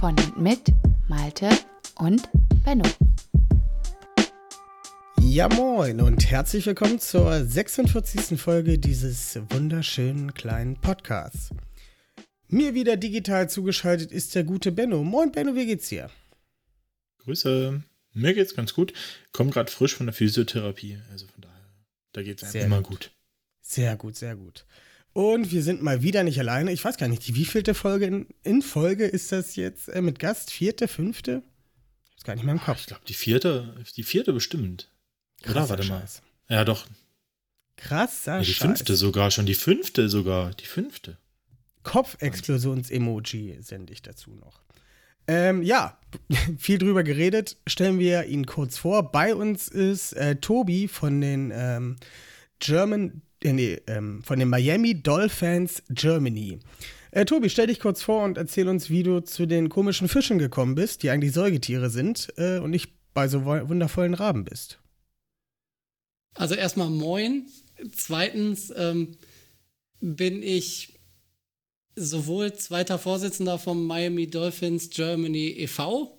Von und mit Malte und Benno. Ja moin und herzlich willkommen zur 46. Folge dieses wunderschönen kleinen Podcasts. Mir wieder digital zugeschaltet ist der gute Benno. Moin Benno, wie geht's dir? Grüße. Mir geht's ganz gut. Komm gerade frisch von der Physiotherapie, also von daher, da geht's einfach immer gut. gut. Sehr gut, sehr gut. Und wir sind mal wieder nicht alleine. Ich weiß gar nicht, die wievielte Folge in, in Folge ist das jetzt äh, mit Gast? Vierte, fünfte? Ist gar nicht mehr im Kopf. Ich glaube, die vierte, die vierte bestimmt. Oder warte mal. Scheiß. Ja, doch. Krasser ja, Die Scheiß. fünfte sogar schon, die fünfte sogar, die fünfte. Kopfexplosions-Emoji sende ich dazu noch. Ähm, ja, viel drüber geredet. Stellen wir ihn kurz vor. Bei uns ist äh, Tobi von den ähm, German, nee, ähm, von den Miami Dolphins Germany. Äh, Tobi, stell dich kurz vor und erzähl uns, wie du zu den komischen Fischen gekommen bist, die eigentlich Säugetiere sind äh, und nicht bei so wundervollen Raben bist. Also erstmal moin. Zweitens ähm, bin ich sowohl zweiter Vorsitzender vom Miami Dolphins Germany e.V.,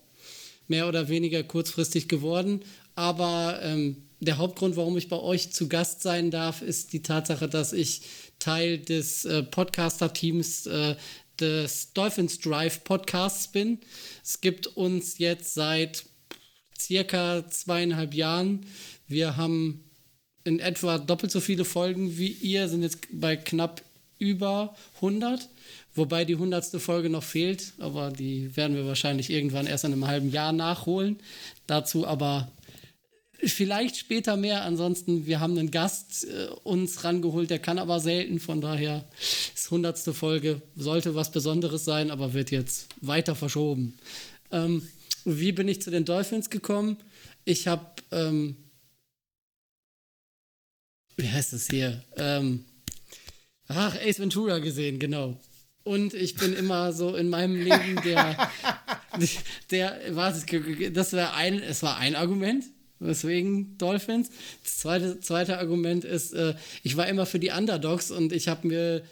mehr oder weniger kurzfristig geworden. Aber ähm, der Hauptgrund, warum ich bei euch zu Gast sein darf, ist die Tatsache, dass ich Teil des äh, Podcaster-Teams äh, des Dolphins Drive Podcasts bin. Es gibt uns jetzt seit circa zweieinhalb Jahren. Wir haben in etwa doppelt so viele Folgen wie ihr, sind jetzt bei knapp über 100. Wobei die 100. Folge noch fehlt, aber die werden wir wahrscheinlich irgendwann erst in einem halben Jahr nachholen. Dazu aber vielleicht später mehr. Ansonsten, wir haben einen Gast äh, uns rangeholt, der kann aber selten. Von daher ist 100. Folge, sollte was Besonderes sein, aber wird jetzt weiter verschoben. Ähm, wie bin ich zu den Dolphins gekommen? Ich habe ähm, wie heißt es hier? Ähm, ach, Ace Ventura gesehen, genau. Und ich bin immer so in meinem Leben der, der, was, das war ein, es war ein Argument, weswegen Dolphins. Das zweite, zweite Argument ist, äh, ich war immer für die Underdogs und ich habe mir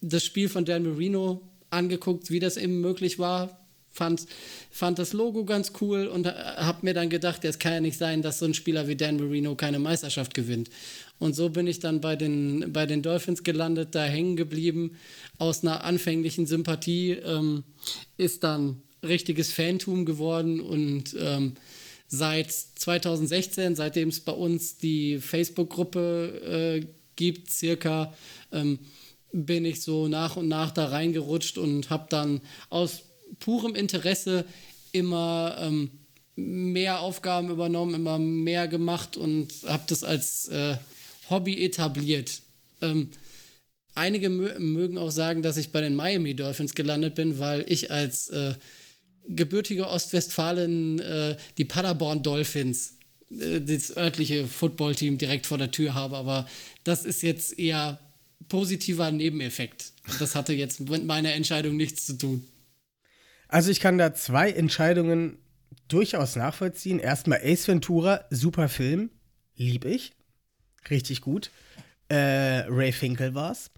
das Spiel von Dan Marino angeguckt, wie das eben möglich war, fand, fand das Logo ganz cool und habe mir dann gedacht, es kann ja nicht sein, dass so ein Spieler wie Dan Marino keine Meisterschaft gewinnt. Und so bin ich dann bei den, bei den Dolphins gelandet, da hängen geblieben. Aus einer anfänglichen Sympathie ähm, ist dann richtiges Fantum geworden und ähm, seit 2016, seitdem es bei uns die Facebook-Gruppe äh, gibt, circa, ähm, bin ich so nach und nach da reingerutscht und habe dann aus purem Interesse immer ähm, mehr Aufgaben übernommen, immer mehr gemacht und habe das als äh, Hobby etabliert. Ähm, einige mö mögen auch sagen, dass ich bei den Miami Dolphins gelandet bin, weil ich als äh, gebürtige Ostwestfalen äh, die Paderborn Dolphins, äh, das örtliche Footballteam direkt vor der Tür habe. Aber das ist jetzt eher positiver Nebeneffekt. Das hatte jetzt mit meiner Entscheidung nichts zu tun. Also ich kann da zwei Entscheidungen durchaus nachvollziehen. Erstmal Ace Ventura, super Film, lieb ich, richtig gut. Äh, Ray Finkel war's.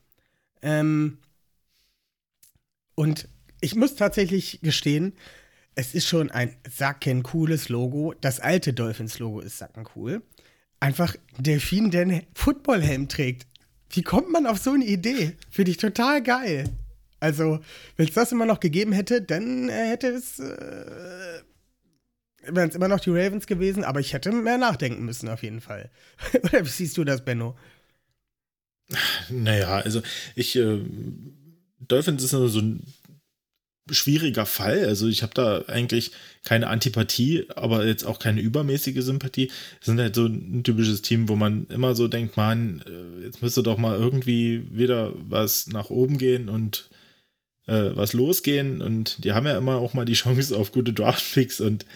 Ähm, und ich muss tatsächlich gestehen, es ist schon ein sacken cooles Logo. Das alte Dolphins-Logo ist sacken cool. Einfach Delfin, der einen Footballhelm trägt. Wie kommt man auf so eine Idee? Finde ich total geil. Also, wenn es das immer noch gegeben hätte, dann äh, hätte es. Äh, wären es immer noch die Ravens gewesen, aber ich hätte mehr nachdenken müssen, auf jeden Fall. Oder wie siehst du das, Benno? Naja, also ich. Äh, Dolphins ist so ein schwieriger Fall. Also ich habe da eigentlich keine Antipathie, aber jetzt auch keine übermäßige Sympathie. Es sind halt so ein typisches Team, wo man immer so denkt, man, äh, jetzt müsste doch mal irgendwie wieder was nach oben gehen und äh, was losgehen und die haben ja immer auch mal die Chance auf gute Draftpicks und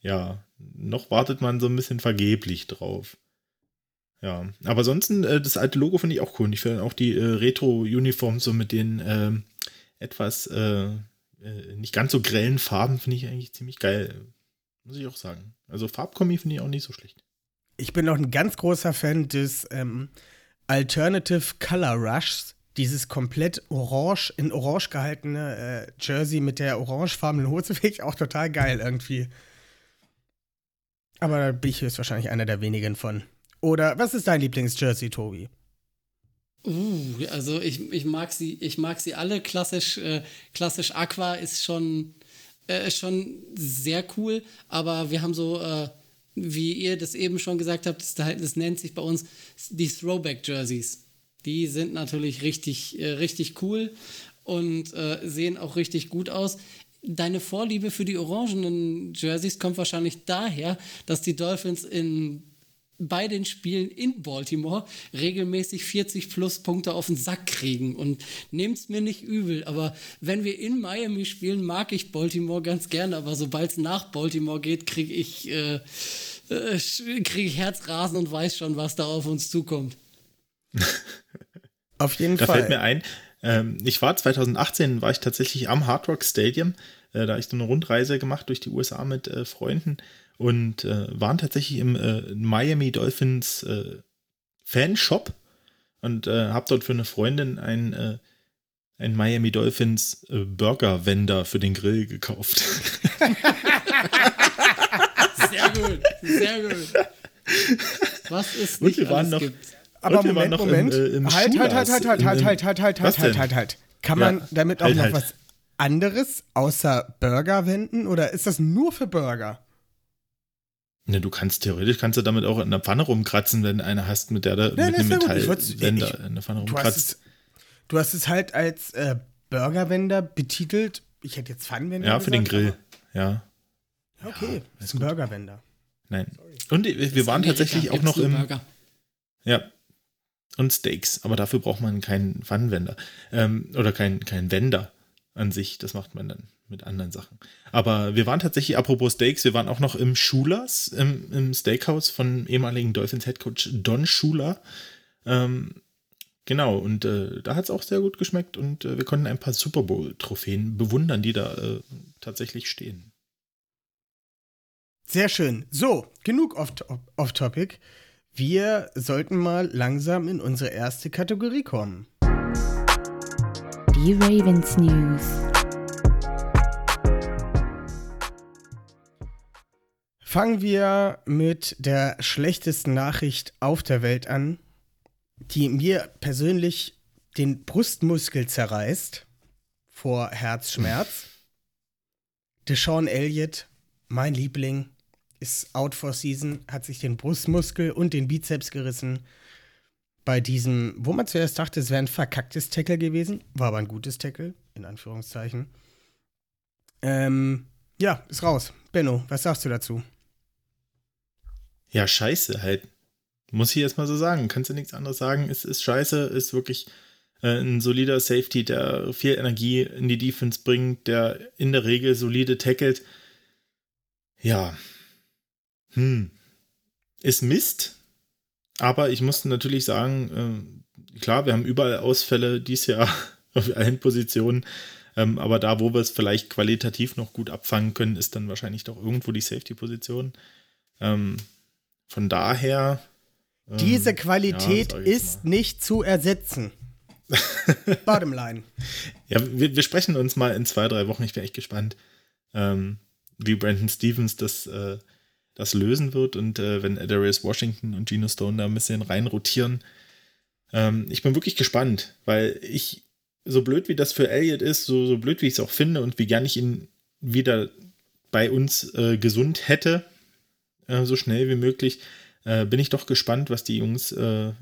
ja, noch wartet man so ein bisschen vergeblich drauf. Ja, aber ansonsten, äh, das alte Logo finde ich auch cool. Und ich finde auch die äh, Retro-Uniform so mit den ähm, etwas äh, äh, nicht ganz so grellen Farben finde ich eigentlich ziemlich geil. Muss ich auch sagen. Also Farbkombi finde ich auch nicht so schlecht. Ich bin auch ein ganz großer Fan des ähm, Alternative Color Rushs. Dieses komplett orange, in orange gehaltene äh, Jersey mit der orangefarbenen Hose finde ich auch total geil irgendwie. Aber da bin ich höchstwahrscheinlich einer der wenigen von. Oder was ist dein Lieblings-Jersey, Tobi? Uh, also ich, ich mag sie, ich mag sie alle. Klassisch, äh, klassisch Aqua ist schon, äh, schon sehr cool, aber wir haben so, äh, wie ihr das eben schon gesagt habt, das, das nennt sich bei uns die Throwback-Jerseys. Die sind natürlich richtig, äh, richtig cool und äh, sehen auch richtig gut aus. Deine Vorliebe für die orangenen Jerseys kommt wahrscheinlich daher, dass die Dolphins in bei den Spielen in Baltimore regelmäßig 40 plus Punkte auf den Sack kriegen. Und nehmt's mir nicht übel, aber wenn wir in Miami spielen, mag ich Baltimore ganz gerne, aber sobald es nach Baltimore geht, kriege ich, äh, äh, krieg ich Herzrasen und weiß schon, was da auf uns zukommt. auf jeden da Fall. Da fällt mir ein, ähm, ich war 2018, war ich tatsächlich am Hard Rock Stadium. Äh, da habe ich so eine Rundreise gemacht durch die USA mit äh, Freunden und äh, waren tatsächlich im äh, Miami Dolphins äh, Fanshop und äh, habe dort für eine Freundin ein, äh, ein Miami Dolphins äh, Burger Wender für den Grill gekauft. sehr gut, sehr gut. Was ist nicht und wir waren noch. Aber Moment, Moment. Im, äh, im halt, halt, halt, halt, halt, halt, halt, halt, halt, halt, halt, denn? halt, halt. Kann Ja, man damit auch halt, noch halt. was anderes außer Burger wenden oder ist das nur für Burger? Ne, du kannst theoretisch kannst du damit auch in der Pfanne rumkratzen, wenn du eine hast, mit der du Ja, mit das einem ja Metallwender in der Pfanne Du hast, rumkratzt. es, du hast es halt als äh, Burgerwender betitelt. Ich hätte jetzt Pfannenwender Ja, für den Grill. Ja, Okay, das ist ein gut. Burgerwender. nein. Und wir wir waren tatsächlich auch noch im Burger. Ja. Und Steaks, aber dafür braucht man keinen Pfannenwender. Ähm, oder keinen kein Wender an sich. Das macht man dann mit anderen Sachen. Aber wir waren tatsächlich, apropos Steaks, wir waren auch noch im Schulers, im, im Steakhouse von ehemaligen Dolphins Headcoach Don Schuler. Ähm, genau, und äh, da hat es auch sehr gut geschmeckt und äh, wir konnten ein paar Super Bowl-Trophäen bewundern, die da äh, tatsächlich stehen. Sehr schön. So, genug off- off-topic. Wir sollten mal langsam in unsere erste Kategorie kommen. Die Ravens News. Fangen wir mit der schlechtesten Nachricht auf der Welt an, die mir persönlich den Brustmuskel zerreißt vor Herzschmerz. Deshaun Elliott, mein Liebling, ist out for season, hat sich den Brustmuskel und den Bizeps gerissen. Bei diesem, wo man zuerst dachte, es wäre ein verkacktes Tackle gewesen, war aber ein gutes Tackle, in Anführungszeichen. Ähm, ja, ist raus. Benno, was sagst du dazu? Ja, scheiße halt. Muss ich jetzt mal so sagen. Kannst du nichts anderes sagen. Es ist scheiße, ist wirklich äh, ein solider Safety, der viel Energie in die Defense bringt, der in der Regel solide tackelt. Ja. Hm. Ist Mist. Aber ich musste natürlich sagen, äh, klar, wir haben überall Ausfälle dieses Jahr auf allen Positionen. Ähm, aber da, wo wir es vielleicht qualitativ noch gut abfangen können, ist dann wahrscheinlich doch irgendwo die Safety-Position. Ähm, von daher. ähm, Diese ja, Qualität ich ist mal. nicht zu ersetzen. Bottom line. Ja, wir, wir sprechen uns mal in zwei, drei Wochen. Ich bin echt gespannt, ähm, wie Brandon Stevens das, äh, das lösen wird und äh, wenn Darius Washington und Geno Stone da ein bisschen rein rotieren. Ähm, ich bin wirklich gespannt, weil ich, so blöd wie das für Elliott ist, so, so blöd wie ich es auch finde und wie gern ich ihn wieder bei uns äh, gesund hätte, äh, so schnell wie möglich, äh, bin ich doch gespannt, was die Jungs, äh,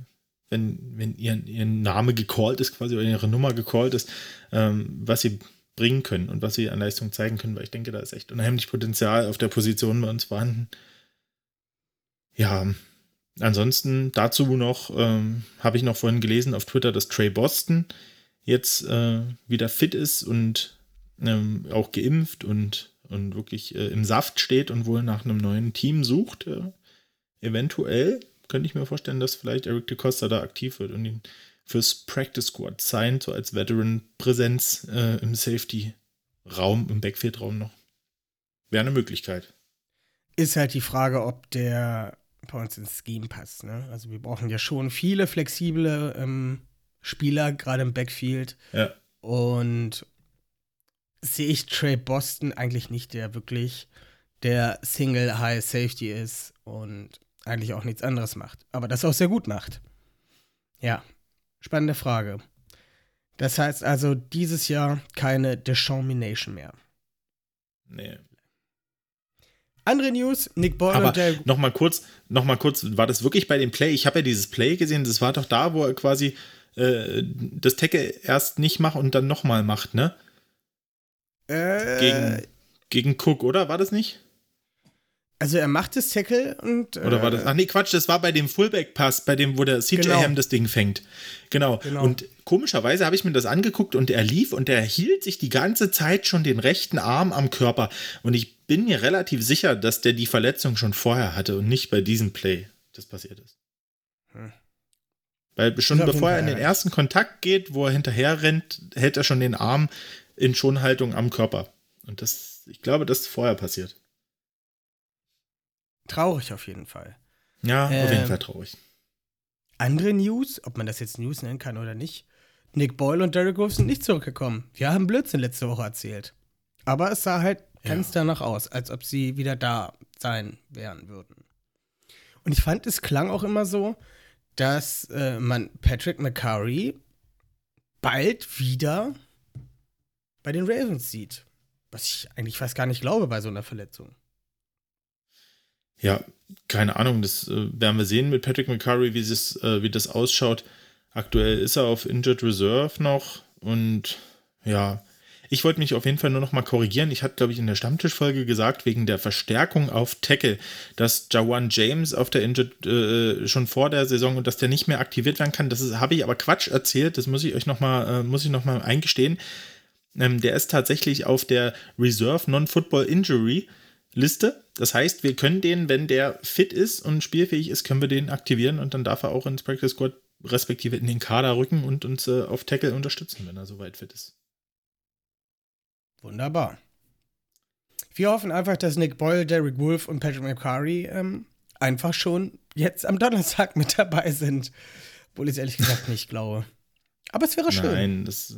wenn, wenn ihr, ihr Name gecallt ist, quasi oder ihre Nummer gecallt ist, ähm, was sie bringen können und was sie an Leistung zeigen können, weil ich denke, da ist echt unheimlich Potenzial auf der Position bei uns vorhanden. Ja, ansonsten dazu noch, ähm, habe ich noch vorhin gelesen auf Twitter, dass Trey Boston jetzt äh, wieder fit ist und ähm, auch geimpft und, und wirklich äh, im Saft steht und wohl nach einem neuen Team sucht. Äh, eventuell könnte ich mir vorstellen, dass vielleicht Eric DeCosta da aktiv wird und ihn fürs Practice Squad sein, so als Veteran-Präsenz äh, im Safety-Raum, im Backfield-Raum noch. Wäre eine Möglichkeit. Ist halt die Frage, ob der bei uns ins Scheme passt. Ne? Also wir brauchen ja schon viele flexible ähm, Spieler, gerade im Backfield. Ja. Und sehe ich Trey Boston eigentlich nicht, der wirklich der Single High Safety ist und eigentlich auch nichts anderes macht. Aber das auch sehr gut macht. Ja, spannende Frage. Das heißt also dieses Jahr keine Dechamination mehr. Nee. Andere News, Nick Boyle Aber und der noch mal kurz, noch mal kurz, war das wirklich bei dem Play? Ich habe ja dieses Play gesehen, das war doch da, wo er quasi äh, das Tackle erst nicht macht und dann nochmal macht, ne? Äh, Gegen, gegen Cook, oder? War das nicht? Also er macht das Tackle und äh, Oder war das? Ach nee, Quatsch, das war bei dem Fullback-Pass, bei dem, wo der CJ Genau. Ham das Ding fängt. Genau. Genau. Und komischerweise habe ich mir das angeguckt und er lief und er hielt sich die ganze Zeit schon den rechten Arm am Körper. Und ich bin mir relativ sicher, dass der die Verletzung schon vorher hatte und nicht bei diesem Play das passiert ist. Hm. Weil schon bevor er in den ersten Kontakt geht, wo er hinterher rennt, hält er schon den Arm in Schonhaltung am Körper. Und das, ich glaube, das ist vorher passiert. traurig auf jeden Fall. Ja, auf Ähm, jeden Fall traurig. Andere News, ob man das jetzt News nennen kann oder nicht. Nick Boyle und Derrick Rose sind nicht zurückgekommen. Wir haben Blödsinn letzte Woche erzählt. Aber es sah halt ganz danach aus, als ob sie wieder da sein wären würden. Und ich fand, es klang auch immer so, dass äh, man Patrick McCurry bald wieder bei den Ravens sieht. Was ich eigentlich fast gar nicht glaube bei so einer Verletzung. Ja, keine Ahnung, das äh, werden wir sehen mit Patrick McCurry, wie, das, äh, wie das ausschaut. Aktuell ist er auf Injured Reserve noch und ja, ich wollte mich auf jeden Fall nur noch mal korrigieren. Ich hatte, glaube ich, in der Stammtischfolge gesagt, wegen der Verstärkung auf Tackle, dass Jawan James auf der Injured äh, schon vor der Saison und dass der nicht mehr aktiviert werden kann. Das habe ich aber Quatsch erzählt. Das muss ich euch noch mal, äh, muss ich noch mal eingestehen. Ähm, der ist tatsächlich auf der Reserve Non-Football Injury Liste. Das heißt, wir können den, wenn der fit ist und spielfähig ist, können wir den aktivieren und dann darf er auch ins Practice Squad respektive in den Kader rücken und uns äh, auf Tackle unterstützen, wenn er soweit fit ist. Wunderbar. Wir hoffen einfach, dass Nick Boyle, Derek Wolf und Patrick McCurry ähm, einfach schon jetzt am Donnerstag mit dabei sind. Obwohl ich es ehrlich gesagt nicht glaube. Aber es wäre schön. Nein, das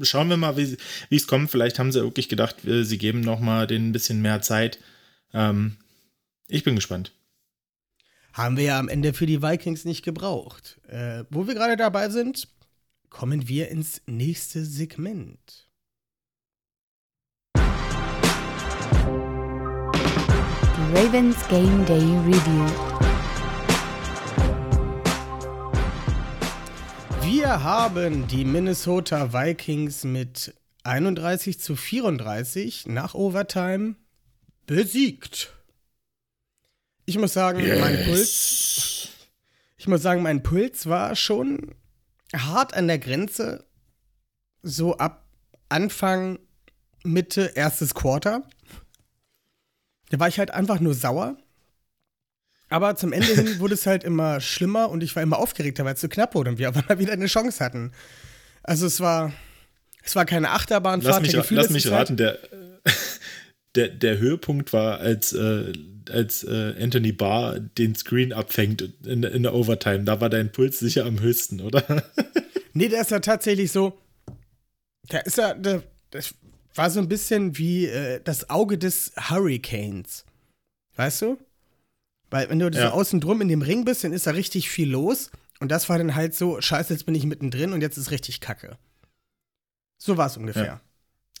schauen wir mal, wie es kommt. Vielleicht haben sie wirklich gedacht, äh, sie geben noch mal denen ein bisschen mehr Zeit. Ähm, ich bin gespannt. Haben wir ja am Ende für die Vikings nicht gebraucht. Äh, wo wir gerade dabei sind, kommen wir ins nächste Segment. Ravens Game Day Review. Wir haben die Minnesota Vikings mit 31 zu 34 nach Overtime besiegt. Ich muss sagen, mein Puls, ich muss sagen, mein Puls war schon hart an der Grenze, so ab Anfang, Mitte, erstes Quarter. Da war ich halt einfach nur sauer. Aber zum Ende hin wurde es halt immer schlimmer und ich war immer aufgeregter, weil es so knapp wurde und wir aber mal wieder eine Chance hatten. Also es war, es war keine Achterbahnfahrt. Lass mich, der Gefühle lass mich raten, der, der, der Höhepunkt war, als, äh, als äh, Anthony Barr den Screen abfängt in, in der Overtime. Da war dein Puls sicher am höchsten, oder? Nee, der ist ja tatsächlich so. Der ist ja, der, das war so ein bisschen wie äh, das Auge des Hurricanes. Weißt du? Weil, wenn du so Ja. außen drum in dem Ring bist, dann ist da richtig viel los. Und das war dann halt so: Scheiße, jetzt bin ich mittendrin und jetzt ist richtig kacke. So war es ungefähr. Ja.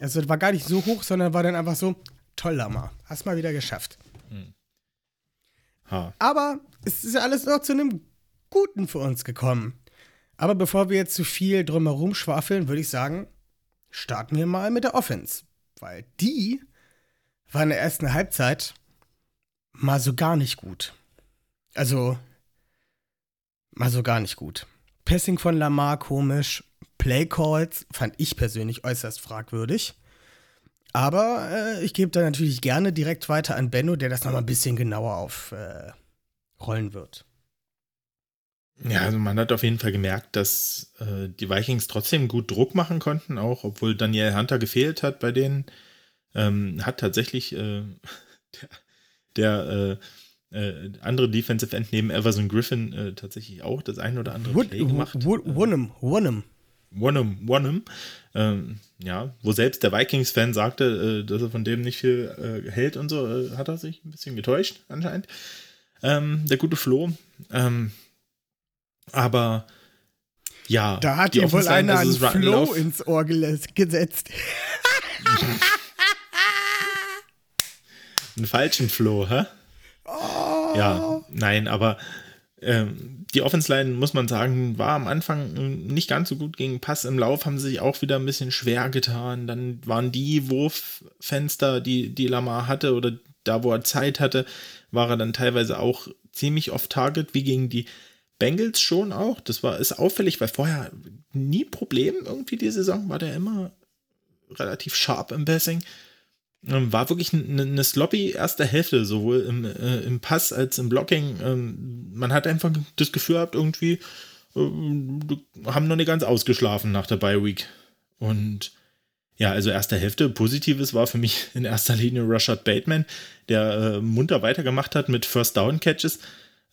Also, war gar nicht so hoch, sondern war dann einfach so: Toll, Lama. Hast mal wieder geschafft. Ha. Aber es ist ja alles noch zu einem Guten für uns gekommen. Aber bevor wir jetzt zu viel drumherum schwafeln, würde ich sagen, starten wir mal mit der Offense. Weil die war in der ersten Halbzeit mal so gar nicht gut. Also, mal so gar nicht gut. Passing von Lamar komisch, Play Calls fand ich persönlich äußerst fragwürdig. Aber äh, ich gebe da natürlich gerne direkt weiter an Benno, der das nochmal ein bisschen genauer aufrollen äh, wird. Ja, also man hat auf jeden Fall gemerkt, dass äh, die Vikings trotzdem gut Druck machen konnten, auch obwohl Daniel Hunter gefehlt hat bei denen. Ähm, hat tatsächlich äh, der, der äh, äh, andere Defensive End neben Everson Griffin äh, tatsächlich auch das ein oder andere Wood, Play gemacht. Wonham, Wonham. Wonham, Wonham. Ähm, ja, wo selbst der Vikings-Fan sagte, äh, dass er von dem nicht viel hält und so, hat er sich ein bisschen getäuscht anscheinend. Ähm, der gute Flo. Ähm, aber ja. Da hat dir wohl einer einen Flow ins Ohr gesetzt. einen falschen Flow, hä? Oh. Ja, nein, aber ähm, die Offense-Line, muss man sagen, war am Anfang nicht ganz so gut gegen Pass. Im Lauf haben sie sich auch wieder ein bisschen schwer getan. Dann waren die Wurffenster, die, die Lamar hatte oder da, wo er Zeit hatte, war er dann teilweise auch ziemlich off-target, wie gegen die Bengals schon auch. Das war, ist auffällig, weil vorher nie Problem irgendwie die Saison war der immer relativ sharp im Passing. Ähm, war wirklich eine, sloppy erste Hälfte, sowohl im, äh, im Pass als im Blocking. Ähm, man hat einfach das Gefühl gehabt, irgendwie äh, haben noch nicht ganz ausgeschlafen nach der Bye Week. Und ja, also erste Hälfte. Positives war für mich in erster Linie Rashad Bateman, der äh, munter weitergemacht hat mit First Down Catches.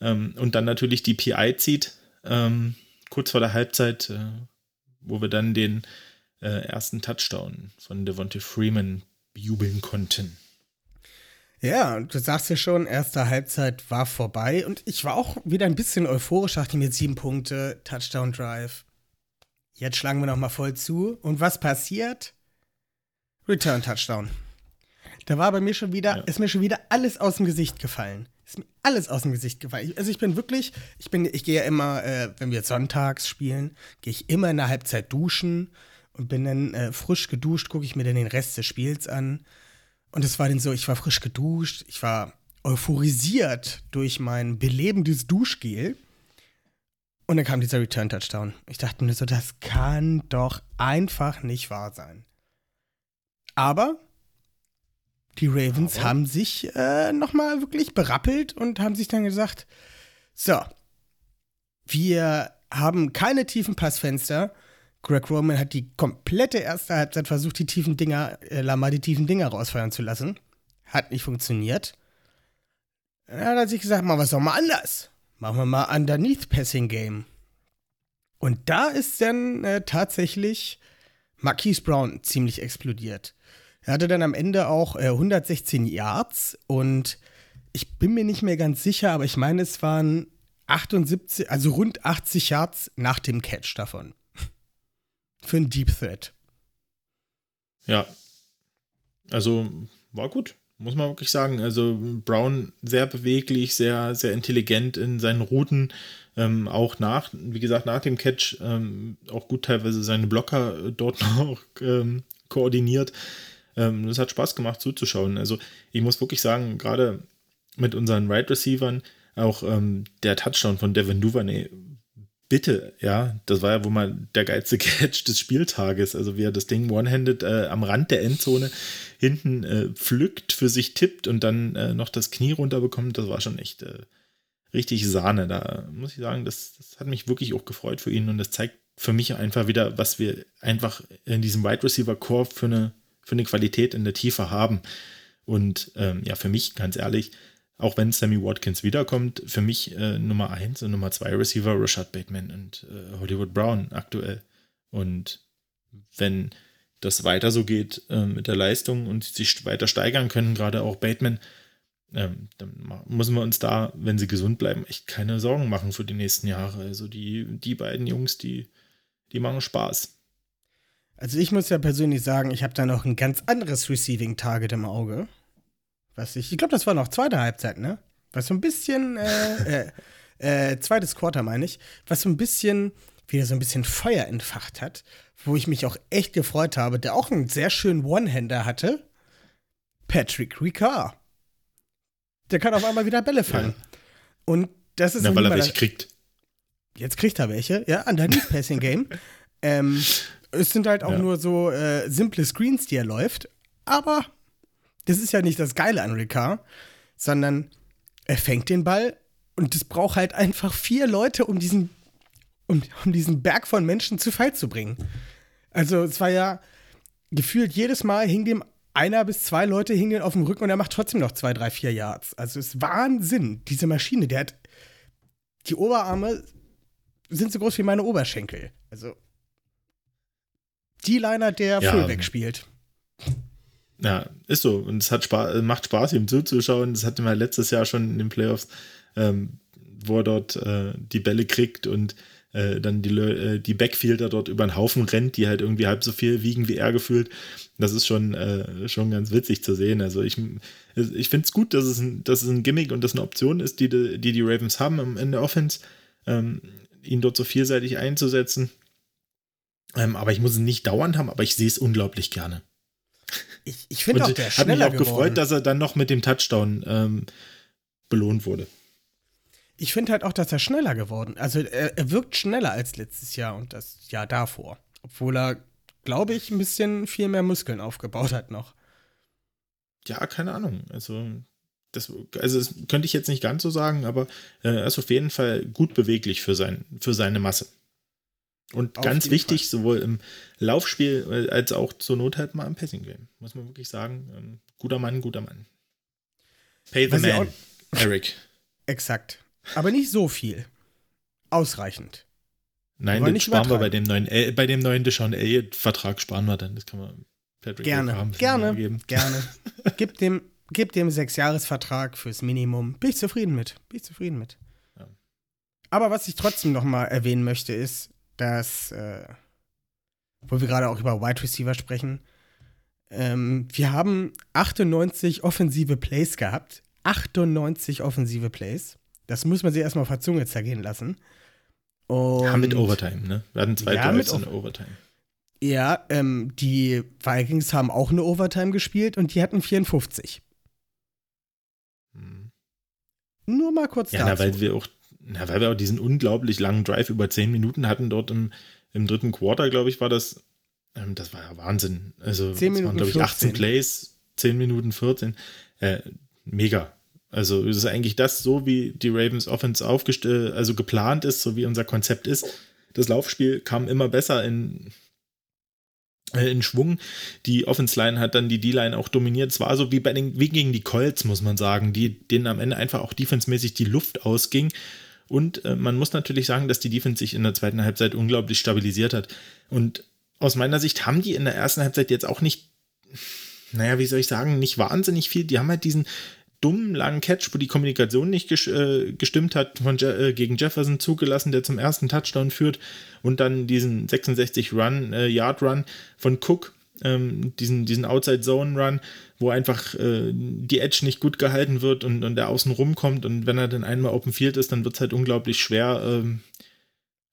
Ähm, und dann natürlich die PI zieht, ähm, kurz vor der Halbzeit, äh, wo wir dann den äh, ersten Touchdown von Devontae Freeman jubeln konnten. Ja, du sagst ja schon, erste Halbzeit war vorbei und ich war auch wieder ein bisschen euphorisch, dachte mir sieben Punkte, Touchdown Drive. Jetzt schlagen wir noch mal voll zu und was passiert? Return Touchdown. Da war bei mir schon wieder, ja. ist mir schon wieder alles aus dem Gesicht gefallen ist mir alles aus dem Gesicht gefallen. Also ich bin wirklich, ich bin, ich gehe ja immer, äh, wenn wir sonntags spielen, gehe ich immer in der Halbzeit duschen und bin dann äh, frisch geduscht, gucke ich mir dann den Rest des Spiels an. Und es war dann so, ich war frisch geduscht, ich war euphorisiert durch mein belebendes Duschgel. Und dann kam dieser Return-Touchdown. Ich dachte mir so, das kann doch einfach nicht wahr sein. Aber die Ravens Aber. haben sich äh, nochmal wirklich berappelt und haben sich dann gesagt, so, wir haben keine tiefen Passfenster. Greg Roman hat die komplette erste Halbzeit versucht, die tiefen Dinger, äh, Lamar die tiefen Dinger rausfeuern zu lassen. Hat nicht funktioniert. Dann hat er sich gesagt, wir es doch mal anders. Machen wir mal Underneath Passing Game. Und da ist dann äh, tatsächlich Marquise Brown ziemlich explodiert. Er hatte dann am Ende auch äh, 116 Yards und ich bin mir nicht mehr ganz sicher, aber ich meine, es waren 78, also rund 80 Yards nach dem Catch davon. Für einen Deep Threat. Ja. Also war gut, muss man wirklich sagen. Also Brown sehr beweglich, sehr, sehr intelligent in seinen Routen. Ähm, auch nach, wie gesagt, nach dem Catch ähm, auch gut teilweise seine Blocker dort noch ähm, koordiniert. Ähm, das hat Spaß gemacht zuzuschauen. Also ich muss wirklich sagen, gerade mit unseren Wide right Receivern, auch ähm, der Touchdown von Devin Duvernay, bitte, ja, das war ja wohl mal der geilste Catch des Spieltages. Also wie er das Ding one-handed äh, am Rand der Endzone hinten äh, pflückt, für sich tippt und dann äh, noch das Knie runterbekommt, das war schon echt äh, richtig Sahne. Da muss ich sagen, das, das hat mich wirklich auch gefreut für ihn und das zeigt für mich einfach wieder, was wir einfach in diesem Wide Receiver Core für eine für eine Qualität in der Tiefe haben. Und ähm, ja, für mich, ganz ehrlich, auch wenn Sammy Watkins wiederkommt, für mich äh, Nummer 1 und Nummer 2 Receiver Rashad Bateman und äh, Hollywood Brown aktuell. Und wenn das weiter so geht äh, mit der Leistung und sich weiter steigern können, gerade auch Bateman, ähm, dann müssen wir uns da, wenn sie gesund bleiben, echt keine Sorgen machen für die nächsten Jahre. Also die, die beiden Jungs, die, die machen Spaß. Also ich muss ja persönlich sagen, ich habe da noch ein ganz anderes Receiving Target im Auge. Was ich, ich glaube, das war noch zweite Halbzeit, ne? Was so ein bisschen, äh, äh, äh, zweites Quarter meine ich, was so ein bisschen, wieder so ein bisschen Feuer entfacht hat, wo ich mich auch echt gefreut habe, der auch einen sehr schönen One-Hander hatte. Patrick Ricard. Der kann auf einmal wieder Bälle fangen. Ja. Und das ist. Na, weil er welche kriegt. Jetzt kriegt er welche, ja, Underneath Passing Game. Ähm, es sind halt auch Ja. nur so äh, simple Screens, die er läuft. Aber das ist ja nicht das Geile an Ricard, sondern er fängt den Ball und es braucht halt einfach vier Leute, um diesen, um, um diesen Berg von Menschen zu Fall zu bringen. Also es war ja gefühlt jedes Mal hing dem einer bis zwei Leute hingen auf dem Rücken und er macht trotzdem noch zwei, drei, vier Yards. Also es ist Wahnsinn. Diese Maschine, der hat die Oberarme sind so groß wie meine Oberschenkel. Also die Liner, der Ja. Fullback spielt. Ja, ist so. Und es hat Spaß, macht Spaß, ihm zuzuschauen. Das hatten wir letztes Jahr schon in den Playoffs, ähm, wo er dort äh, die Bälle kriegt und äh, dann die, äh, die Backfielder dort über den Haufen rennt, die halt irgendwie halb so viel wiegen wie er gefühlt. Das ist schon, äh, schon ganz witzig zu sehen. Also ich, ich finde es gut, dass es, ein, dass es ein Gimmick und das eine Option ist, die die, die, Ravens haben in der Offense, ähm, ihn dort so vielseitig einzusetzen. Ähm, aber ich muss es nicht dauernd haben, aber ich sehe es unglaublich gerne. Ich, ich finde auch, der hat mich schneller auch geworden. gefreut, dass er dann noch mit dem Touchdown ähm, belohnt wurde. Ich finde halt auch, dass er schneller geworden Also er, er wirkt schneller als letztes Jahr und das Jahr davor. Obwohl er, glaube ich, ein bisschen viel mehr Muskeln aufgebaut hat noch. Ja, keine Ahnung. Also, das, also das könnte ich jetzt nicht ganz so sagen, aber äh, er ist auf jeden Fall gut beweglich für, sein, für seine Masse. Und Auf ganz wichtig, sowohl im Laufspiel äh, als auch zur Not halt mal im Passing-Game. Muss man wirklich sagen. Ähm, guter Mann, guter Mann. Pay the Was man, Eric. Exakt. Aber nicht so viel. Ausreichend. Nein, den sparen wir bei dem neuen, äh, bei dem neuen Deshaun Elliott-Vertrag sparen wir dann. Das kann man Patrick Gerne, O'Connor gerne, geben. gerne. gib dem, gib dem Sechsjahresvertrag fürs Minimum. Bin ich zufrieden mit. Bin ich zufrieden mit. Ja. Aber was ich trotzdem noch mal erwähnen möchte, ist, dass, äh, wo wir gerade auch über Wide Receiver sprechen, ähm, wir haben 98 offensive Plays gehabt. 98 offensive Plays. Das muss man sich erstmal auf der Zunge zergehen lassen. Und Ja, mit Overtime, ne? Wir hatten zwei Ja, Drives in Overtime. Ja, ähm, die Vikings haben auch eine Overtime gespielt und die hatten 54. Hm. Nur mal kurz Ja, dazu. weil wir auch, na, weil wir auch diesen unglaublich langen Drive über zehn Minuten hatten dort im, im dritten Quarter, glaube ich, war das. Ähm, das war ja Wahnsinn. Also, 10 es waren, glaube ich, 18 14. Plays, 10 Minuten 14. Äh, mega. Also, es ist eigentlich das, so wie die Ravens Offense aufgestellt, also geplant ist, so wie unser Konzept ist. Das Laufspiel kam immer besser in, äh, in Schwung. Die Offense-Line hat dann die D-Line auch dominiert. Es war so wie bei den, wie gegen die Colts, muss man sagen, die, denen am Ende einfach auch defensemäßig die Luft ausging. Und äh, man muss natürlich sagen, dass die Defense sich in der zweiten Halbzeit unglaublich stabilisiert hat. Und aus meiner Sicht haben die in der ersten Halbzeit jetzt auch nicht, naja, wie soll ich sagen, nicht wahnsinnig viel. Die haben halt diesen dummen langen Catch, wo die Kommunikation nicht äh, gestimmt hat, von Je äh, gegen Jefferson zugelassen, der zum ersten Touchdown führt. Und dann diesen 66 Run, äh, Yard Run von Cook, ähm, diesen, diesen Outside Zone Run, wo einfach äh, die Edge nicht gut gehalten wird und, und der außen rumkommt. Und wenn er dann einmal Open Field ist, dann wird es halt unglaublich schwer. Ähm,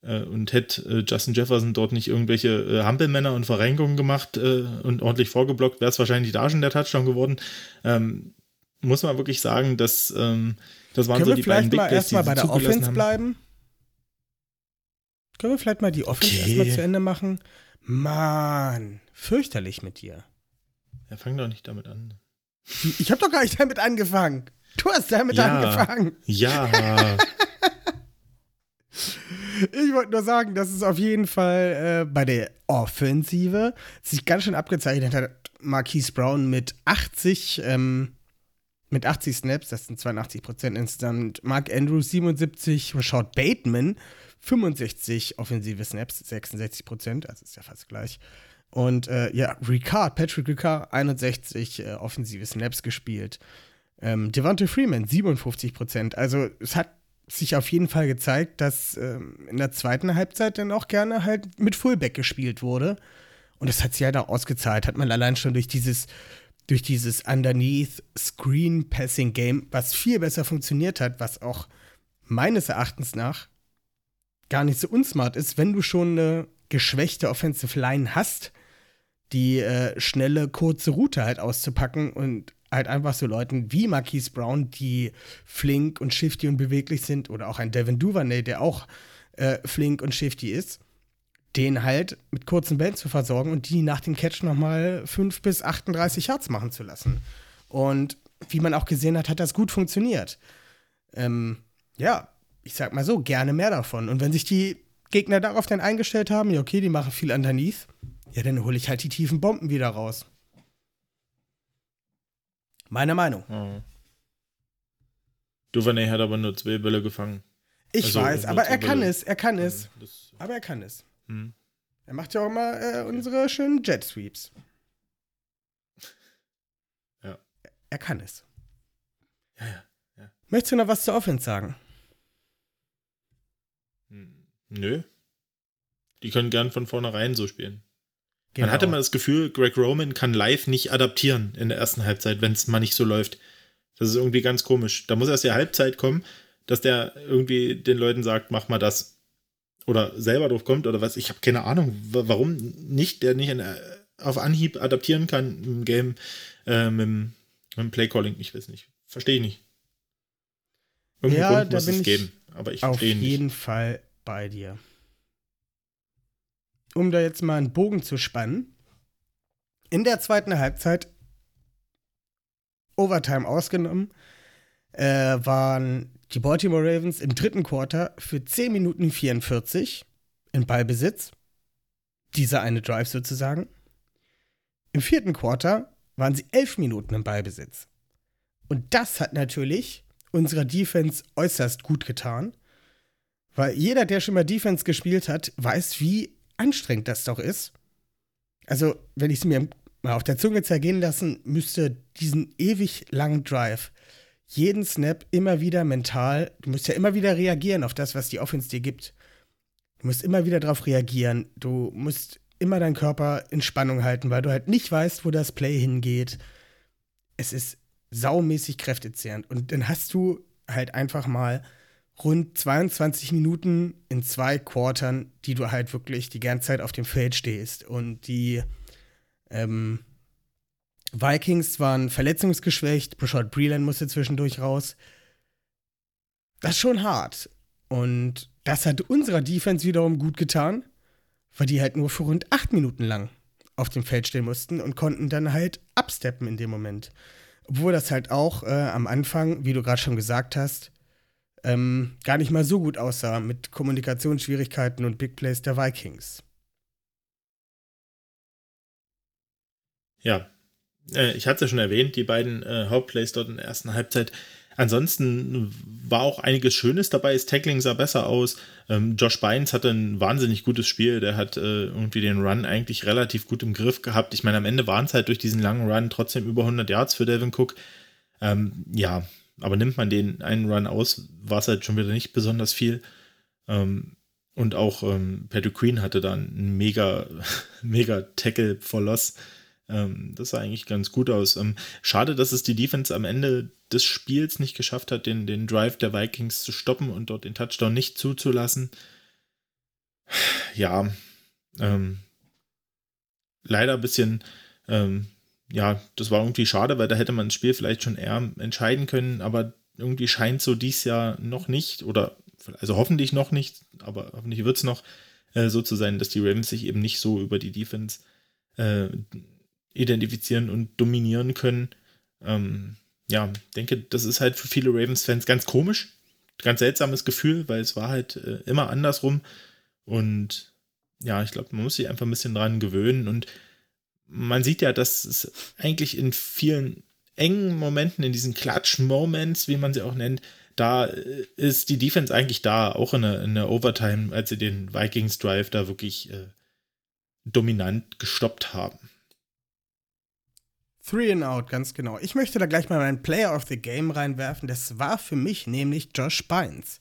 äh, und hätte äh, Justin Jefferson dort nicht irgendwelche äh, Hampelmänner und Verrenkungen gemacht äh, und ordentlich vorgeblockt, wäre es wahrscheinlich da schon der Touchdown geworden. Ähm, muss man wirklich sagen, dass ähm, das waren Können so die beiden Big Plays, die sie bei der Offense haben. bleiben? Können wir vielleicht mal die Offense Okay. erstmal zu Ende machen? Mann, fürchterlich mit dir. Ja, fang doch nicht damit an. Ich habe doch gar nicht damit angefangen. Du hast damit Ja. angefangen. Ja, Ich wollte nur sagen, dass es auf jeden Fall äh, bei der Offensive sich ganz schön abgezeichnet hat. Marquise Brown mit 80, ähm, mit 80 Snaps, das sind 82 Prozent insgesamt. Mark Andrews 77, Rashad Bateman 65 offensive Snaps, 66 Prozent, also ist ja fast gleich. Und äh, ja, Ricard, Patrick Ricard, 61 äh, offensive Snaps gespielt. Ähm, Devonta Freeman, 57 Prozent. Also es hat sich auf jeden Fall gezeigt, dass ähm, in der zweiten Halbzeit dann auch gerne halt mit Fullback gespielt wurde. Und das hat sich halt auch ausgezahlt, hat man allein schon durch dieses, durch dieses Underneath Screen Passing Game, was viel besser funktioniert hat, was auch meines Erachtens nach gar nicht so unsmart ist, wenn du schon eine geschwächte Offensive Line hast, die äh, schnelle, kurze Route halt auszupacken und halt einfach so Leuten wie Marquise Brown, die flink und shifty und beweglich sind, oder auch ein Devin Duvernay, der auch äh, flink und shifty ist, den halt mit kurzen Bällen zu versorgen und die nach dem Catch nochmal 5 bis 38 Yards machen zu lassen. Und wie man auch gesehen hat, hat das gut funktioniert. Ähm, ja, ich sag mal so, gerne mehr davon. Und wenn sich die Gegner darauf dann eingestellt haben, ja, okay, die machen viel underneath, ja, dann hole ich halt die tiefen Bomben wieder raus. Meine Meinung. Oh. Duvernay hat aber nur zwei Bälle gefangen. Ich Also, weiß, aber er kann Bälle. es, er kann es. Das, Aber er kann es. hm. Er macht ja auch immer äh, unsere schönen Jet Sweeps. Ja. Er kann es. Ja, ja. Möchtest du noch was zur Offense sagen? Nö. Die können gern von vornherein so spielen. Genau. Man hatte mal das Gefühl, Greg Roman kann live nicht adaptieren in der ersten Halbzeit, wenn es mal nicht so läuft. Das ist irgendwie ganz komisch. Da muss erst die Halbzeit kommen, dass der irgendwie den Leuten sagt, mach mal das. Oder selber drauf kommt oder was. Ich habe keine Ahnung, wa- warum nicht der nicht in, äh, auf Anhieb adaptieren kann im Game äh, mit, mit dem Playcalling. Ich weiß nicht. Verstehe ich nicht. Irgendeinen Ja, Grund muss es ich geben. Aber ich Auf nicht. jeden Fall bei dir. Um da jetzt mal einen Bogen zu spannen. In der zweiten Halbzeit, Overtime ausgenommen, äh, waren die Baltimore Ravens im dritten Quarter für 10 Minuten 44 in Ballbesitz. Dieser eine Drive sozusagen. Im vierten Quarter waren sie 11 Minuten im Ballbesitz. Und das hat natürlich unserer Defense äußerst gut getan. Weil jeder, der schon mal Defense gespielt hat, weiß, wie anstrengend das doch ist. Also, wenn ich es mir mal auf der Zunge zergehen lassen müsste, diesen ewig langen Drive, jeden Snap immer wieder mental, du musst ja immer wieder reagieren auf das, was die Offense dir gibt. Du musst immer wieder darauf reagieren. Du musst immer deinen Körper in Spannung halten, weil du halt nicht weißt, wo das Play hingeht. Es ist saumäßig kräftezehrend. Und dann hast du halt einfach mal rund 22 Minuten in zwei Quartern, die du halt wirklich die ganze Zeit auf dem Feld stehst. Und die ähm, Vikings waren verletzungsgeschwächt, Brashad Breeland musste zwischendurch raus. Das ist schon hart. Und das hat unserer Defense wiederum gut getan, weil die halt nur für rund acht Minuten lang auf dem Feld stehen mussten und konnten dann halt absteppen in dem Moment. Obwohl das halt auch äh, am Anfang, wie du gerade schon gesagt hast, ähm, gar nicht mal so gut aussah mit Kommunikationsschwierigkeiten und Big Plays der Vikings. Ja, äh, ich hatte es ja schon erwähnt, die beiden äh, Hauptplays dort in der ersten Halbzeit. Ansonsten war auch einiges Schönes dabei. Das Tackling sah besser aus. Ähm, Josh Bynes hatte ein wahnsinnig gutes Spiel. Der hat äh, irgendwie den Run eigentlich relativ gut im Griff gehabt. Ich meine, am Ende waren es halt durch diesen langen Run trotzdem über 100 Yards für Devin Cook. Ähm, ja, aber nimmt man den einen Run aus, war es halt schon wieder nicht besonders viel. Ähm, und auch ähm, Patrick Queen hatte dann einen mega, mega Tackle for Loss. Ähm, das sah eigentlich ganz gut aus. Ähm, schade, dass es die Defense am Ende des Spiels nicht geschafft hat, den, den Drive der Vikings zu stoppen und dort den Touchdown nicht zuzulassen. Ja, ähm, leider ein bisschen, ähm, ja, das war irgendwie schade, weil da hätte man das Spiel vielleicht schon eher entscheiden können, aber irgendwie scheint so dies Jahr noch nicht, oder also hoffentlich noch nicht, aber hoffentlich wird es noch äh, so zu sein, dass die Ravens sich eben nicht so über die Defense äh, identifizieren und dominieren können. Ähm, ja, denke, das ist halt für viele Ravens-Fans ganz komisch, ganz seltsames Gefühl, weil es war halt äh, immer andersrum. Und ja, ich glaube, man muss sich einfach ein bisschen dran gewöhnen. Und man sieht ja, dass es eigentlich in vielen engen Momenten, in diesen Klatsch-Moments, wie man sie auch nennt, da äh, ist die Defense eigentlich da, auch in der, in der Overtime, als sie den Vikings-Drive da wirklich äh, dominant gestoppt haben. Three and out, ganz genau. Ich möchte da gleich mal meinen Player of the Game reinwerfen. Das war für mich nämlich Josh Bynes,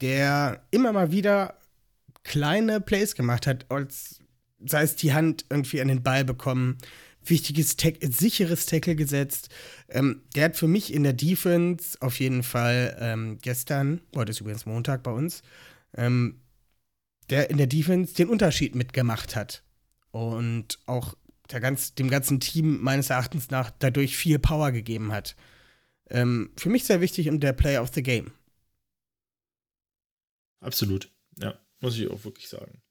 der immer mal wieder kleine Plays gemacht hat, als sei es die Hand irgendwie an den Ball bekommen, wichtiges, Tack sicheres Tackle gesetzt. Ähm, der hat für mich in der Defense auf jeden Fall ähm, gestern, heute ist übrigens Montag bei uns, ähm, der in der Defense den Unterschied mitgemacht hat. Und auch ganz, dem ganzen Team meines Erachtens nach dadurch viel Power gegeben hat. Ähm, für mich sehr wichtig und der Player of the Game. Absolut. Ja, muss ich auch wirklich sagen.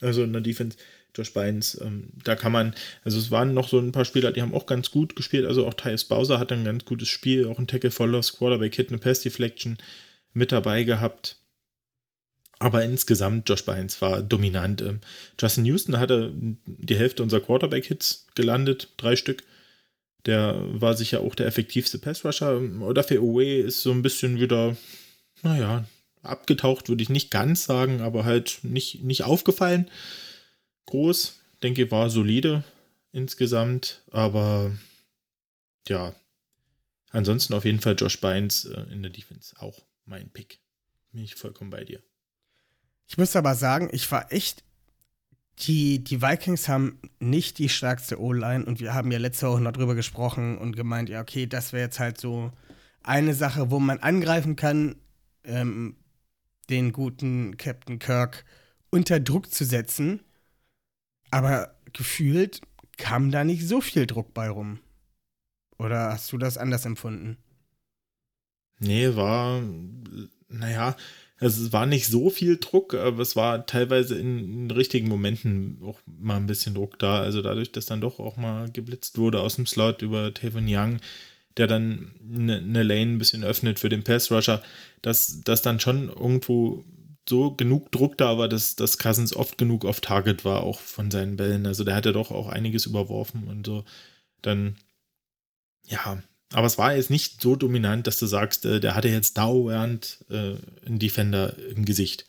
Also in der Defense, Josh Bynes, ähm, da kann man, also es waren noch so ein paar Spieler, die haben auch ganz gut gespielt. Also auch Tyus Bowser hat ein ganz gutes Spiel, auch ein Tackle for Loss, Quarterback Hit, eine Pass Deflection mit dabei gehabt. Aber insgesamt, Josh Bynes war dominant. Ähm, Justin Houston hatte die Hälfte unserer Quarterback-Hits gelandet, drei Stück. Der war sicher auch der effektivste Pass-Rusher. Oder für Away ist so ein bisschen wieder, naja, abgetaucht, würde ich nicht ganz sagen, aber halt nicht, nicht aufgefallen. Groß, denke, war solide insgesamt, aber ja, ansonsten auf jeden Fall Josh Bynes äh, in der Defense auch mein Pick. Bin ich vollkommen bei dir. Ich muss aber sagen, ich war echt. Die, die Vikings haben nicht die stärkste O-Line und wir haben ja letzte Woche noch drüber gesprochen und gemeint, ja, okay, das wäre jetzt halt so eine Sache, wo man angreifen kann, ähm, den guten Captain Kirk unter Druck zu setzen. Aber gefühlt kam da nicht so viel Druck bei rum. Oder hast du das anders empfunden? Nee, war, naja, es war nicht so viel Druck, aber es war teilweise in, in, richtigen Momenten auch mal ein bisschen Druck da. Also dadurch, dass dann doch auch mal geblitzt wurde aus dem Slot über Tavon Young, der dann eine ne Lane ein bisschen öffnet für den Pass-Rusher, dass, dass dann schon irgendwo so genug Druck da war, dass, dass Cousins oft genug auf Target war, auch von seinen Bällen. Also der hat ja doch auch einiges überworfen und so. Dann, ja, aber es war jetzt nicht so dominant, dass du sagst, äh, der hatte jetzt dauernd äh, einen Defender im Gesicht.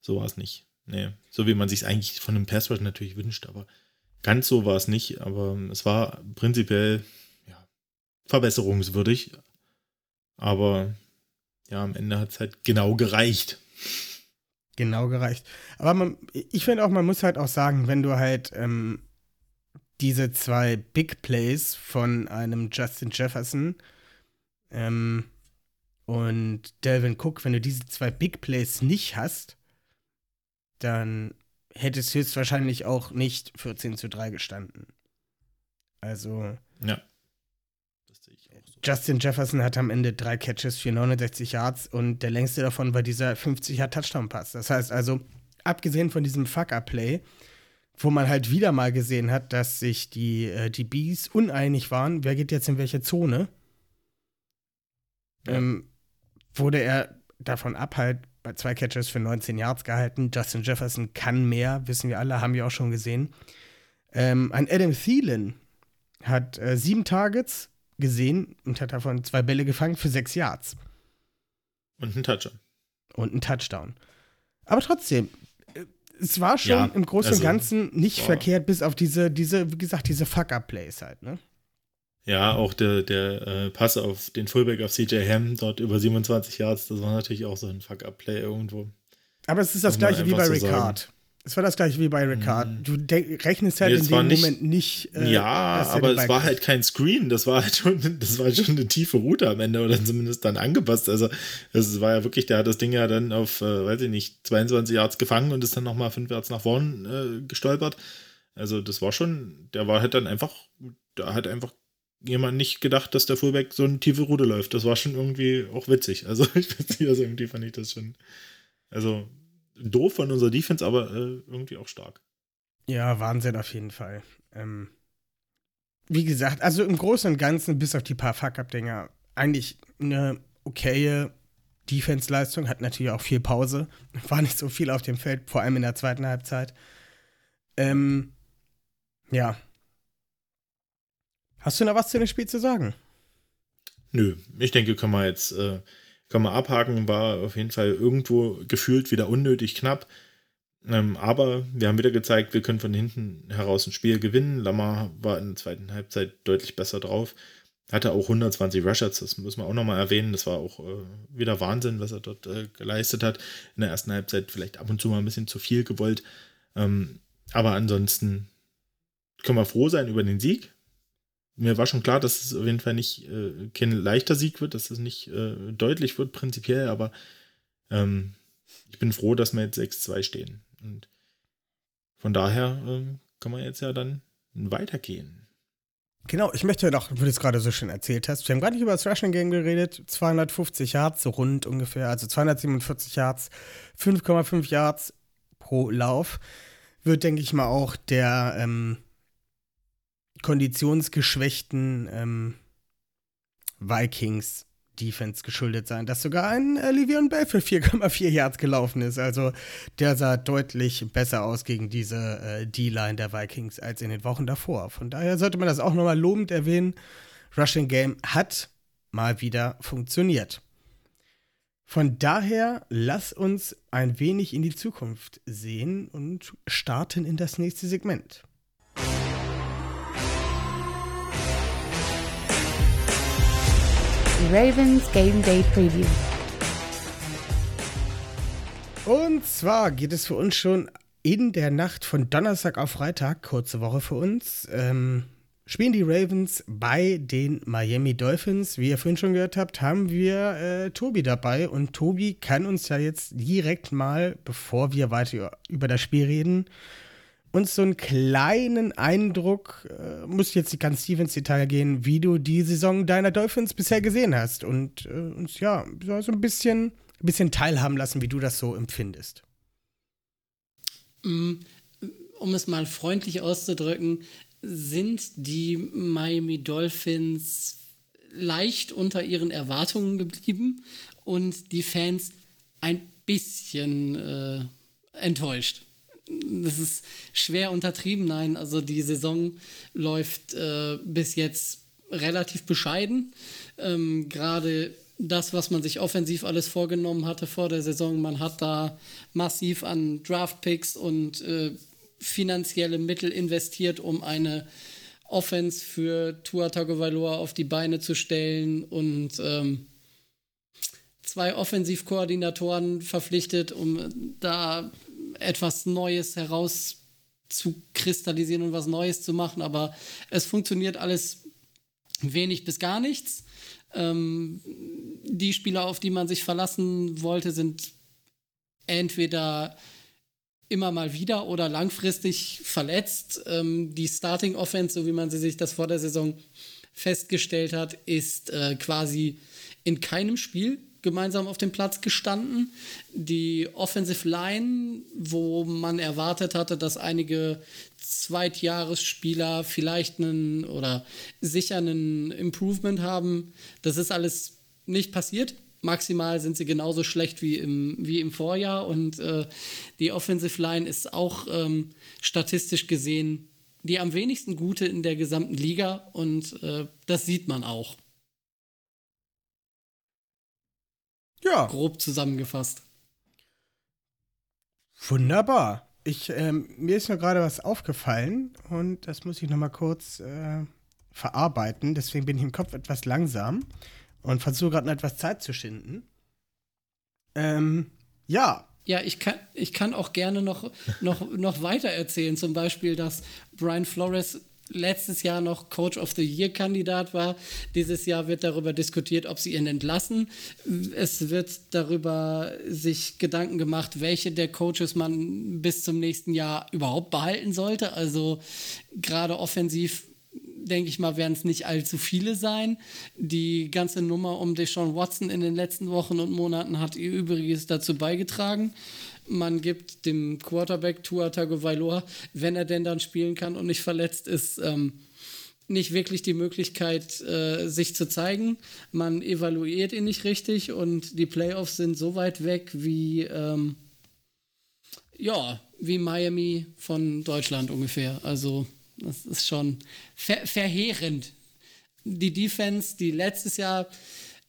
So war es nicht. Nee, so wie man sich eigentlich von einem Password natürlich wünscht, aber ganz so war es nicht. Aber es war prinzipiell verbesserungswürdig. Aber ja, am Ende hat es halt genau gereicht. Genau gereicht. Aber man, ich finde auch, man muss halt auch sagen, wenn du halt ähm, diese zwei Big Plays von einem Justin Jefferson ähm, und Delvin Cook, wenn du diese zwei Big Plays nicht hast, dann hätte es höchstwahrscheinlich auch nicht 14 zu 3 gestanden. Also. Ja. Justin Jefferson hat am Ende drei Catches für 69 Yards und der längste davon war dieser 50-Yard-Touchdown-Pass. Das heißt also, abgesehen von diesem Fuck-Up-Play, wo man halt wieder mal gesehen hat, dass sich die, äh, Bees uneinig waren, wer geht jetzt in welche Zone, ja. ähm, wurde er davon ab, halt bei zwei Catches für 19 Yards gehalten. Justin Jefferson kann mehr, wissen wir alle, haben wir auch schon gesehen. Ähm, ein Adam Thielen hat äh, sieben Targets gesehen und hat davon zwei Bälle gefangen für sechs Yards. Und ein Touchdown. Und ein Touchdown. Aber trotzdem, es war schon ja, im Großen und also, Ganzen nicht boah. verkehrt, bis auf diese, diese, wie gesagt, diese Fuck-Up-Plays halt, ne? Ja, auch der, der äh, Pass auf den Fullback auf CJ Ham, dort über 27 Yards, das war natürlich auch so ein Fuck-Up-Play irgendwo. Aber es ist das gleiche wie bei Ricard. Es war das gleiche wie bei Ricard. Mhm. Du rechnest halt nee, in dem nicht, Moment nicht. Äh, ja, aber es war halt kein Screen. Das war halt schon, das war schon eine tiefe Route am Ende oder zumindest dann angepasst. Also es war ja wirklich, der hat das Ding ja dann auf, äh, weiß ich nicht, 22 Yards gefangen und ist dann nochmal 5 Yards nach vorne äh, gestolpert. Also das war schon, der war halt dann einfach, da hat einfach jemand nicht gedacht, dass der Fullback so eine tiefe Route läuft. Das war schon irgendwie auch witzig. Also ich weiß nicht, also irgendwie fand ich das schon. Also doof von unserer Defense, aber äh, irgendwie auch stark. Ja, Wahnsinn auf jeden Fall. Ähm, wie gesagt, also im Großen und Ganzen, bis auf die paar Fuck-Up-Dinger, eigentlich eine okaye Defense-Leistung. Hat natürlich auch viel Pause. War nicht so viel auf dem Feld, vor allem in der zweiten Halbzeit. Ähm, ja. Hast du noch was zu dem Spiel zu sagen? Nö, ich denke, können wir jetzt äh, kann man abhaken, war auf jeden Fall irgendwo gefühlt wieder unnötig knapp. Ähm, aber wir haben wieder gezeigt, wir können von hinten heraus ein Spiel gewinnen. Lamar war in der zweiten Halbzeit deutlich besser drauf. Hatte auch 120 Rushers, das muss man auch nochmal erwähnen. Das war auch äh, wieder Wahnsinn, was er dort äh, geleistet hat. In der ersten Halbzeit vielleicht ab und zu mal ein bisschen zu viel gewollt. Ähm, aber ansonsten können wir froh sein über den Sieg mir war schon klar, dass es auf jeden Fall nicht äh, kein leichter Sieg wird, dass es nicht äh, deutlich wird, prinzipiell, aber ähm, ich bin froh, dass wir jetzt 6-2 stehen. Und von daher ähm, kann man jetzt ja dann weitergehen. Genau, ich möchte noch, wie du es gerade so schön erzählt hast, wir haben gar nicht über das Rushing Game geredet, 250 Yards, so rund ungefähr, also 247 Yards, 5,5 Yards pro Lauf. wird, denke ich mal, auch der ähm, konditionsgeschwächten ähm, Vikings Defense geschuldet sein, dass sogar ein äh, Livion Bell für 4,4 Yards gelaufen ist. Also der sah deutlich besser aus gegen diese äh, D-Line der Vikings als in den Wochen davor. Von daher sollte man das auch nochmal lobend erwähnen. Rushing Game hat mal wieder funktioniert. Von daher lass uns ein wenig in die Zukunft sehen und starten in das nächste Segment. Ravens Game Day Preview. Und zwar geht es für uns schon in der Nacht von Donnerstag auf Freitag, kurze Woche für uns, ähm, spielen die Ravens bei den Miami Dolphins. Wie ihr vorhin schon gehört habt, haben wir äh, Tobi dabei und Tobi kann uns ja jetzt direkt mal, bevor wir weiter über das Spiel reden, uns so einen kleinen Eindruck, äh, muss jetzt ganz tief ins Detail gehen, wie du die Saison deiner Dolphins bisher gesehen hast und äh, uns ja so ein bisschen, ein bisschen teilhaben lassen, wie du das so empfindest. Mm, um es mal freundlich auszudrücken, sind die Miami Dolphins leicht unter ihren Erwartungen geblieben und die Fans ein bisschen äh, enttäuscht das ist schwer untertrieben. Nein, also die Saison läuft äh, bis jetzt relativ bescheiden. Ähm, Gerade das, was man sich offensiv alles vorgenommen hatte vor der Saison, man hat da massiv an Draftpicks und äh, finanzielle Mittel investiert, um eine Offense für Tua Tagovailoa auf die Beine zu stellen und ähm, zwei Offensivkoordinatoren verpflichtet, um da etwas Neues herauszukristallisieren und was Neues zu machen, aber es funktioniert alles wenig bis gar nichts. Ähm, die Spieler, auf die man sich verlassen wollte, sind entweder immer mal wieder oder langfristig verletzt. Ähm, die Starting Offense, so wie man sie sich das vor der Saison festgestellt hat, ist äh, quasi in keinem Spiel gemeinsam auf dem Platz gestanden. Die Offensive Line, wo man erwartet hatte, dass einige Zweitjahresspieler vielleicht einen oder sicher einen Improvement haben, das ist alles nicht passiert. Maximal sind sie genauso schlecht wie im, wie im Vorjahr und äh, die Offensive Line ist auch ähm, statistisch gesehen die am wenigsten gute in der gesamten Liga und äh, das sieht man auch. Ja. Grob zusammengefasst. Wunderbar. Ich, ähm, mir ist nur gerade was aufgefallen und das muss ich noch mal kurz äh, verarbeiten. Deswegen bin ich im Kopf etwas langsam und versuche gerade noch etwas Zeit zu schinden. Ähm, ja. Ja, ich kann, ich kann auch gerne noch, noch, noch weiter erzählen. Zum Beispiel, dass Brian Flores letztes Jahr noch Coach of the Year Kandidat war. Dieses Jahr wird darüber diskutiert, ob sie ihn entlassen. Es wird darüber sich Gedanken gemacht, welche der Coaches man bis zum nächsten Jahr überhaupt behalten sollte. Also gerade offensiv denke ich mal, werden es nicht allzu viele sein. Die ganze Nummer um Deshaun Watson in den letzten Wochen und Monaten hat ihr Übriges dazu beigetragen man gibt dem Quarterback Tua Tagovailoa, wenn er denn dann spielen kann und nicht verletzt ist, ähm, nicht wirklich die Möglichkeit, äh, sich zu zeigen. Man evaluiert ihn nicht richtig und die Playoffs sind so weit weg wie, ähm, ja, wie Miami von Deutschland ungefähr. Also, das ist schon ver verheerend. Die Defense, die letztes Jahr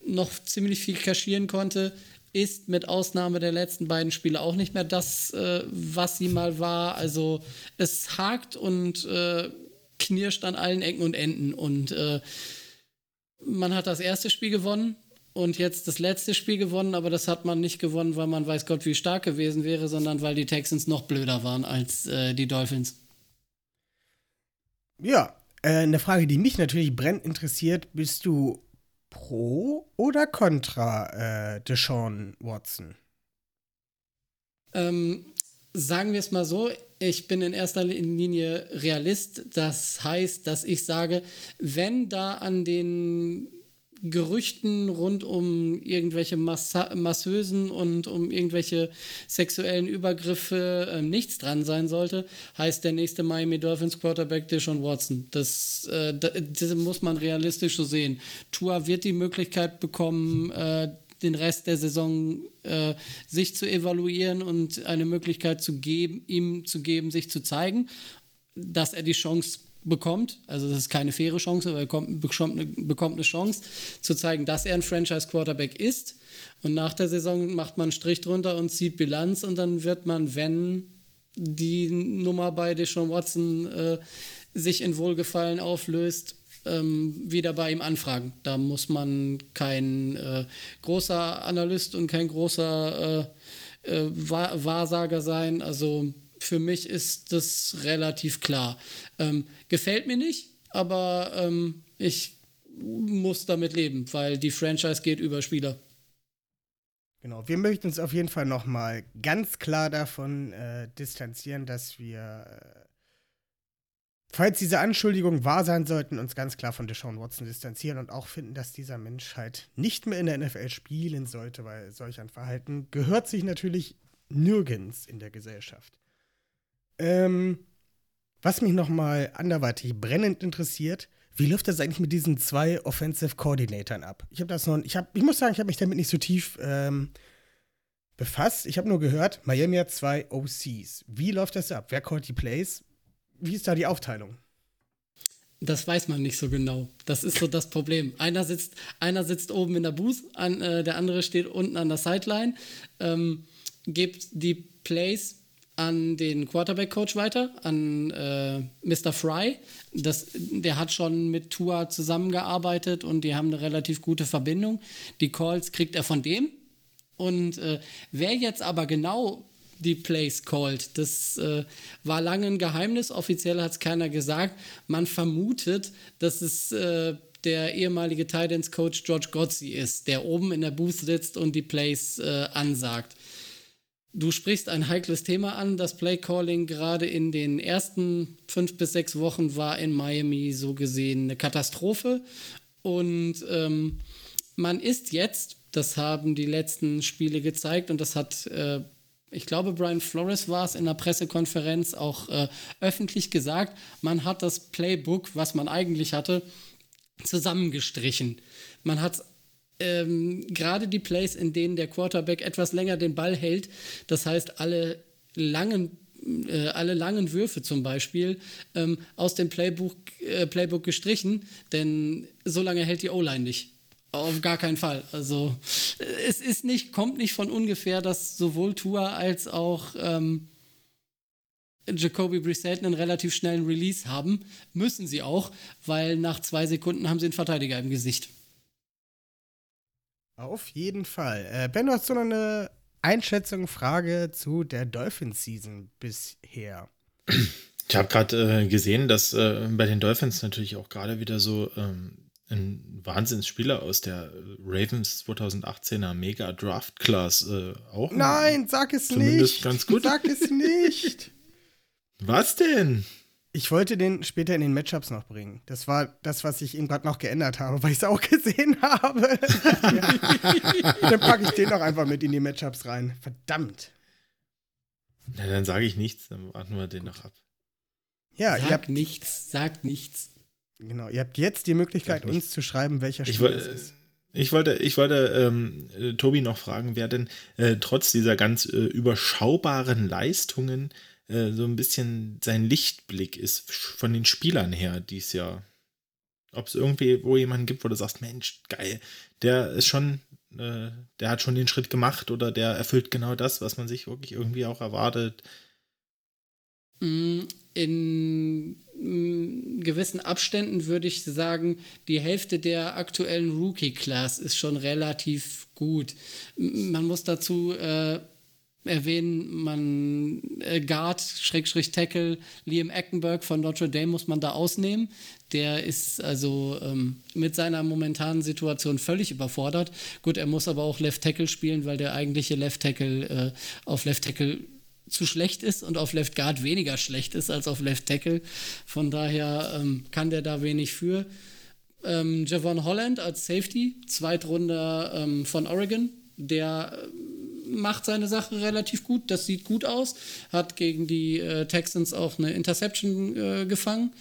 noch ziemlich viel kaschieren konnte, ist mit Ausnahme der letzten beiden Spiele auch nicht mehr das, äh, was sie mal war. Also es hakt und äh, knirscht an allen Ecken und Enden. Und äh, man hat das erste Spiel gewonnen und jetzt das letzte Spiel gewonnen, aber das hat man nicht gewonnen, weil man weiß Gott, wie stark gewesen wäre, sondern weil die Texans noch blöder waren als äh, die Dolphins. Ja, äh, eine Frage, die mich natürlich brennend interessiert, bist du pro oder contra äh, Deshaun Watson? Ähm, sagen wir es mal so, ich bin in erster Linie Realist. Das heißt, dass ich sage, wenn da an den Gerüchten rund um irgendwelche Massa Masseusen und um irgendwelche sexuellen Übergriffe äh, nichts dran sein sollte, heißt der nächste Miami Dolphins Quarterback Deshaun Watson. Das, äh, das muss man realistisch so sehen. Tua wird die Möglichkeit bekommen, äh, den Rest der Saison äh, sich zu evaluieren und eine Möglichkeit zu geben, ihm zu geben, sich zu zeigen, dass er die Chance bekommt, also das ist keine faire Chance, aber er kommt, bekommt, eine, bekommt eine Chance zu zeigen, dass er ein Franchise-Quarterback ist. Und nach der Saison macht man einen Strich drunter und zieht Bilanz und dann wird man, wenn die Nummer bei Deshaun Watson äh, sich in Wohlgefallen auflöst, ähm, wieder bei ihm anfragen. Da muss man kein äh, großer Analyst und kein großer äh, äh Wahrsager sein. Also für mich ist das relativ klar. Ähm, gefällt mir nicht, aber ähm, ich muss damit leben, weil die Franchise geht über Spieler. Genau, wir möchten uns auf jeden Fall nochmal ganz klar davon äh, distanzieren, dass wir, äh, falls diese Anschuldigungen wahr sein sollten, uns ganz klar von Deshaun Watson distanzieren und auch finden, dass dieser Mensch halt nicht mehr in der NFL spielen sollte, weil solch ein Verhalten gehört sich natürlich nirgends in der Gesellschaft. Ähm, was mich nochmal anderweitig brennend interessiert, wie läuft das eigentlich mit diesen zwei Offensive Coordinatoren ab? Ich habe das noch, ich, hab, ich muss sagen, ich habe mich damit nicht so tief ähm, befasst. Ich habe nur gehört, Miami hat zwei OCs. Wie läuft das ab? Wer callt die Plays? Wie ist da die Aufteilung? Das weiß man nicht so genau. Das ist so das Problem. Einer sitzt, einer sitzt oben in der Booth, an, äh, der andere steht unten an der Sideline, ähm, gibt die Plays an den Quarterback-Coach weiter, an äh, Mr. Fry. Das, der hat schon mit Tua zusammengearbeitet und die haben eine relativ gute Verbindung. Die Calls kriegt er von dem. Und äh, wer jetzt aber genau die Plays called, das äh, war lange ein Geheimnis. Offiziell hat es keiner gesagt. Man vermutet, dass es äh, der ehemalige Titans Coach George Gotzi ist, der oben in der Booth sitzt und die Plays äh, ansagt. Du sprichst ein heikles Thema an. Das Playcalling gerade in den ersten fünf bis sechs Wochen war in Miami so gesehen eine Katastrophe. Und ähm, man ist jetzt, das haben die letzten Spiele gezeigt und das hat, äh, ich glaube, Brian Flores war es in der Pressekonferenz auch äh, öffentlich gesagt, man hat das Playbook, was man eigentlich hatte, zusammengestrichen. Man hat ähm, gerade die Plays, in denen der Quarterback etwas länger den Ball hält, das heißt alle langen äh, alle langen Würfe zum Beispiel ähm, aus dem Playbook, äh, Playbook gestrichen, denn so lange hält die O-Line nicht. Auf gar keinen Fall. Also äh, es ist nicht, kommt nicht von ungefähr, dass sowohl Tua als auch ähm, Jacoby Brissett einen relativ schnellen Release haben. Müssen sie auch, weil nach zwei Sekunden haben sie einen Verteidiger im Gesicht. Auf jeden Fall. Äh, ben, du hast so noch eine Einschätzung, Frage zu der Dolphins-Season bisher. Ich habe gerade äh, gesehen, dass äh, bei den Dolphins natürlich auch gerade wieder so ähm, ein Wahnsinnsspieler aus der Ravens 2018er Mega Draft Class äh, auch. Nein, sag es nicht. Ganz gut. Sag es nicht. Was denn? Ich wollte den später in den Matchups noch bringen. Das war das, was ich eben gerade noch geändert habe, weil ich es auch gesehen habe. dann packe ich den doch einfach mit in die Matchups rein. Verdammt. Na, dann sage ich nichts, dann warten wir den noch ab. Ja, sag ihr habt nichts, sagt nichts. Genau, ihr habt jetzt die Möglichkeit, uns zu schreiben, welcher Spieler es ist. Ich wollte, ich wollte ähm, äh, Tobi noch fragen, wer denn äh, trotz dieser ganz äh, überschaubaren Leistungen äh, so ein bisschen sein Lichtblick ist von den Spielern her dies Jahr. Ob es irgendwie wo jemanden gibt, wo du sagst, Mensch, geil, der ist schon, äh, der hat schon den Schritt gemacht oder der erfüllt genau das, was man sich wirklich irgendwie auch erwartet. Mm, in mm, gewissen Abständen würde ich sagen, die Hälfte der aktuellen Rookie-Class ist schon relativ gut. Man muss dazu äh, erwähnen, man äh, Guard, Schrägstrich Tackle, Liam Eckenberg von Notre Dame muss man da ausnehmen. Der ist also ähm, mit seiner momentanen Situation völlig überfordert. Gut, er muss aber auch Left Tackle spielen, weil der eigentliche Left Tackle äh, auf Left Tackle zu schlecht ist und auf Left Guard weniger schlecht ist als auf Left Tackle. Von daher ähm, kann der da wenig für. ähm, Javon Holland als Safety, Zweitrunder ähm, von Oregon, der äh, macht seine Sache relativ gut, das sieht gut aus, hat gegen die äh, Texans auch eine Interception äh, gefangen.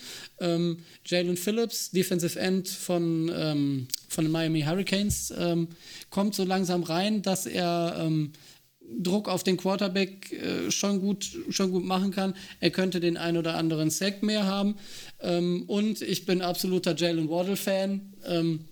Ähm, Jalen Phillips, Defensive End von, ähm, von den Miami Hurricanes, ähm, kommt so langsam rein, dass er ähm, Druck auf den Quarterback äh, schon, gut, schon gut machen kann. Er könnte den ein oder anderen Sack mehr haben. Ähm, und ich bin absoluter Jalen Waddle-Fan. Ähm,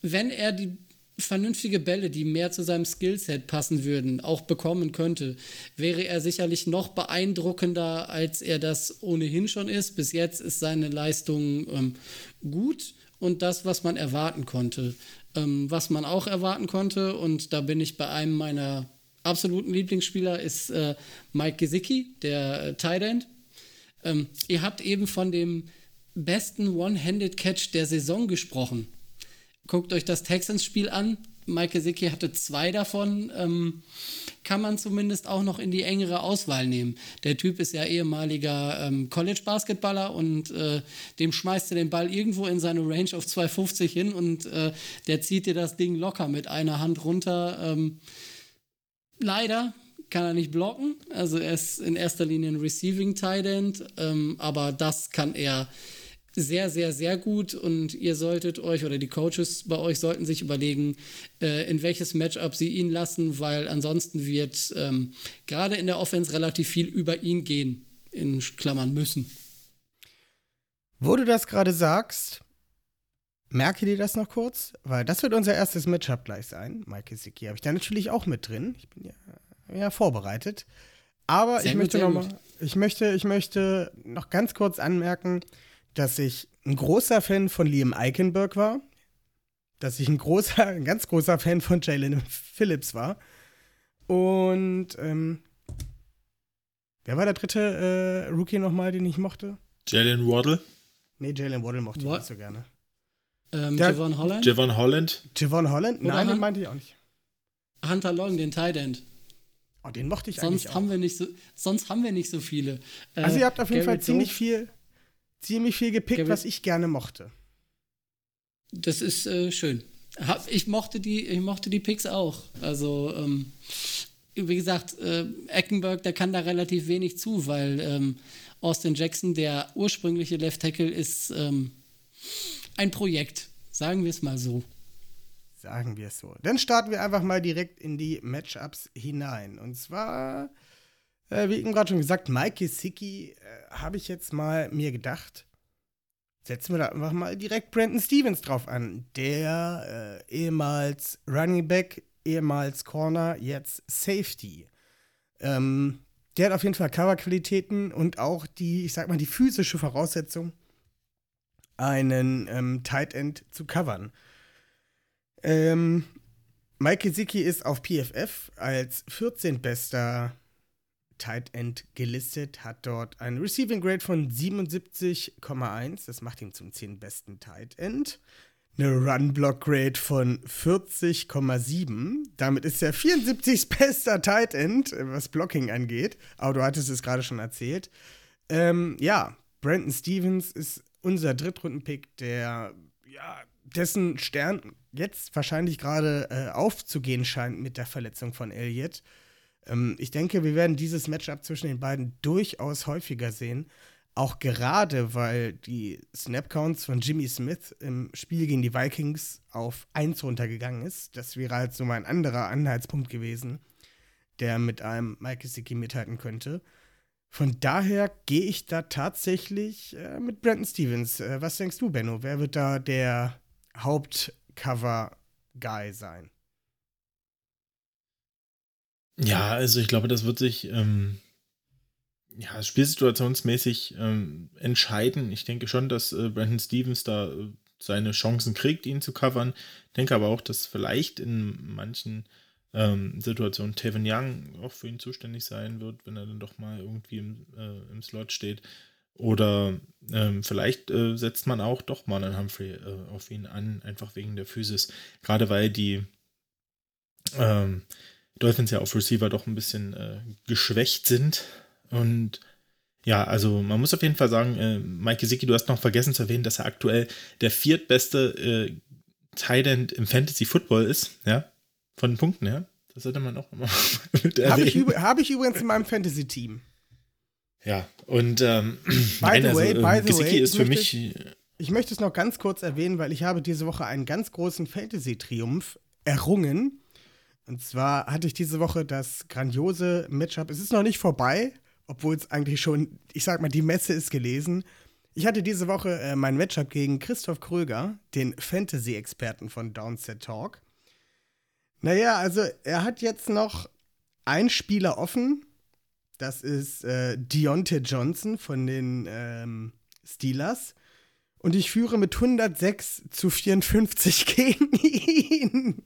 wenn er die vernünftige Bälle, die mehr zu seinem Skillset passen würden, auch bekommen könnte, wäre er sicherlich noch beeindruckender, als er das ohnehin schon ist. Bis jetzt ist seine Leistung ähm, gut und das, was man erwarten konnte. Ähm, was man auch erwarten konnte, und da bin ich bei einem meiner absoluten Lieblingsspieler, ist äh, Mike Gesicki, der äh, Tight End. Ähm, ihr habt eben von dem besten One-Handed Catch der Saison gesprochen. Guckt euch das Texans-Spiel an. Mike Gesicki hatte zwei davon. Ähm, kann man zumindest auch noch in die engere Auswahl nehmen. Der Typ ist ja ehemaliger ähm, College-Basketballer und äh, dem schmeißt er den Ball irgendwo in seine Range auf 250 hin und äh, der zieht dir das Ding locker mit einer Hand runter. Ähm, leider kann er nicht blocken. Also er ist in erster Linie ein Receiving Tight End, ähm, aber das kann er sehr, sehr, sehr gut und ihr solltet euch oder die Coaches bei euch sollten sich überlegen, äh, in welches Matchup sie ihn lassen, weil ansonsten wird ähm, gerade in der Offense relativ viel über ihn gehen, in Klammern müssen. Wo du das gerade sagst, merke dir das noch kurz, weil das wird unser erstes Matchup gleich sein. Mike Siki habe ich da natürlich auch mit drin. Ich bin ja, ja vorbereitet. Aber Sehr ich gut, möchte noch mal, ich möchte, ich möchte noch ganz kurz anmerken, dass ich ein großer Fan von Liam Eichenberg war, dass ich ein großer, ein ganz großer Fan von Jalen Phillips war. Und ähm, wer war der dritte äh, Rookie nochmal, den ich mochte? Jalen Waddle, Nee, Jalen Waddle mochte ich Wa- nicht so gerne. Ähm, Der- Javon Holland, Javon Holland. Javon Holland? Oder Nein, den Han- meinte ich auch nicht. Hunter Long, den Tight End. Oh, den mochte ich Sonst eigentlich auch. haben wir nicht so, sonst haben wir nicht so viele. Äh, Also ihr habt auf jeden Fall Garrett ziemlich Joe- viel, ziemlich viel gepickt, Garrett- was ich gerne mochte. Das ist äh, schön. Hab, ich mochte die, ich mochte die Picks auch. Also ähm, wie gesagt, äh, Eckenberg, der kann da relativ wenig zu, weil ähm, Austin Jackson, der ursprüngliche Left Tackle, ist ähm, ein Projekt. Sagen wir es mal so. Sagen wir es so. Dann starten wir einfach mal direkt in die Matchups hinein. Und zwar, äh, wie eben gerade schon gesagt, Mike Gesicki äh, habe ich jetzt mal mir gedacht, setzen wir da einfach mal direkt Brandon Stevens drauf an. Der äh, ehemals Running Back, ehemals Corner, jetzt Safety. Ähm, der hat auf jeden Fall Coverqualitäten und auch die, ich sag mal, die physische Voraussetzung, einen ähm, Tight End zu covern. Ähm, Mike Gesicki ist auf PFF als 14. bester Tight End gelistet, hat dort einen Receiving Grade von 77,1. Das macht ihn zum 10. besten Tight End. Eine Run Block Grade von 40,7. Damit ist er 74. bester Tight End, was Blocking angeht. Aber du hattest es gerade schon erzählt. Ähm, ja, Brandon Stevens ist unser Drittrunden-Pick, der, ja, dessen Stern jetzt wahrscheinlich gerade äh, aufzugehen scheint mit der Verletzung von Elliott. Ähm, ich denke, wir werden dieses Matchup zwischen den beiden durchaus häufiger sehen. Auch gerade, weil die Snap-Counts von Jimmy Smith im Spiel gegen die Vikings auf 1 runtergegangen ist. Das wäre halt so mein anderer Anhaltspunkt gewesen, der mit einem Mike Gesicki mithalten könnte. Von daher gehe ich da tatsächlich äh, mit Brandon Stevens. Äh, was denkst du, Benno? Wer wird da der Hauptcover-Guy sein? Ja, also ich glaube, das wird sich ähm, ja, spielsituationsmäßig ähm, entscheiden. Ich denke schon, dass äh, Brandon Stevens da äh, seine Chancen kriegt, ihn zu covern. Denke aber auch, dass vielleicht in manchen ähm, Situationen Tevin Young auch für ihn zuständig sein wird, wenn er dann doch mal irgendwie im, äh, im Slot steht. Oder ähm, vielleicht äh, setzt man auch doch mal einen Humphrey äh, auf ihn an, einfach wegen der Physis. Gerade weil die ähm, Dolphins ja auf Receiver doch ein bisschen äh, geschwächt sind. Und Ja, also man muss auf jeden Fall sagen, äh, Mike Gesicki, du hast noch vergessen zu erwähnen, dass er aktuell der viertbeste äh, Tight im Fantasy Football ist, ja, von den Punkten her. Das sollte man auch immer mit erwähnen. Habe ich, hab ich übrigens in meinem Fantasy-Team. Ja, und ähm, by nein, the way, also, by the Gesicki way, ist für mich. Ich möchte es noch ganz kurz erwähnen, weil ich habe diese Woche einen ganz großen Fantasy-Triumph errungen. Und zwar hatte ich diese Woche das grandiose Matchup. Es ist noch nicht vorbei, obwohl es eigentlich schon, ich sag mal, die Messe ist gelesen. Ich hatte diese Woche äh, mein Matchup gegen Christoph Kröger, den Fantasy-Experten von Downset Talk. Naja, also er hat jetzt noch einen Spieler offen. Das ist äh, Deontay Johnson von den ähm, Steelers. Und ich führe mit 106 zu 54 gegen ihn.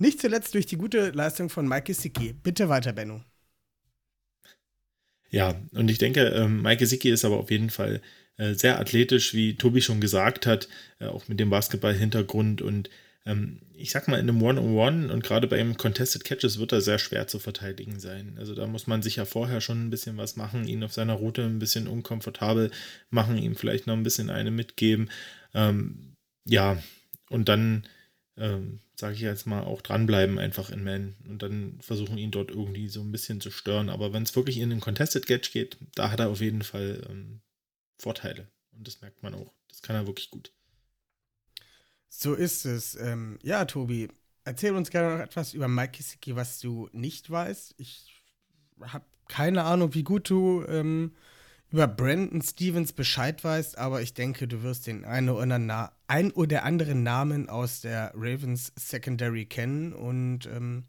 Nicht zuletzt durch die gute Leistung von Mike Gesicki. Bitte weiter, Benno. Ja, und ich denke, ähm, Mike Gesicki ist aber auf jeden Fall äh, sehr athletisch, wie Tobi schon gesagt hat, äh, auch mit dem Basketball-Hintergrund. Und ähm, ich sag mal, in einem One-on-One und gerade bei einem Contested Catches wird er sehr schwer zu verteidigen sein. Also da muss man sich ja vorher schon ein bisschen was machen, ihn auf seiner Route ein bisschen unkomfortabel machen, ihm vielleicht noch ein bisschen eine mitgeben. Ähm, ja, und dann, ähm, sage ich jetzt mal, auch dranbleiben einfach in Man und dann versuchen ihn dort irgendwie so ein bisschen zu stören. Aber wenn es wirklich in den Contested Catch geht, da hat er auf jeden Fall ähm, Vorteile. Und das merkt man auch. Das kann er wirklich gut. So ist es. Ähm, ja, Tobi, erzähl uns gerne noch etwas über Mike Kisicki, was du nicht weißt. Ich habe keine Ahnung, wie gut du ähm, über Brandon Stevens Bescheid weißt, aber ich denke, du wirst den einen oder, Na ein oder anderen Namen aus der Ravens Secondary kennen und ähm,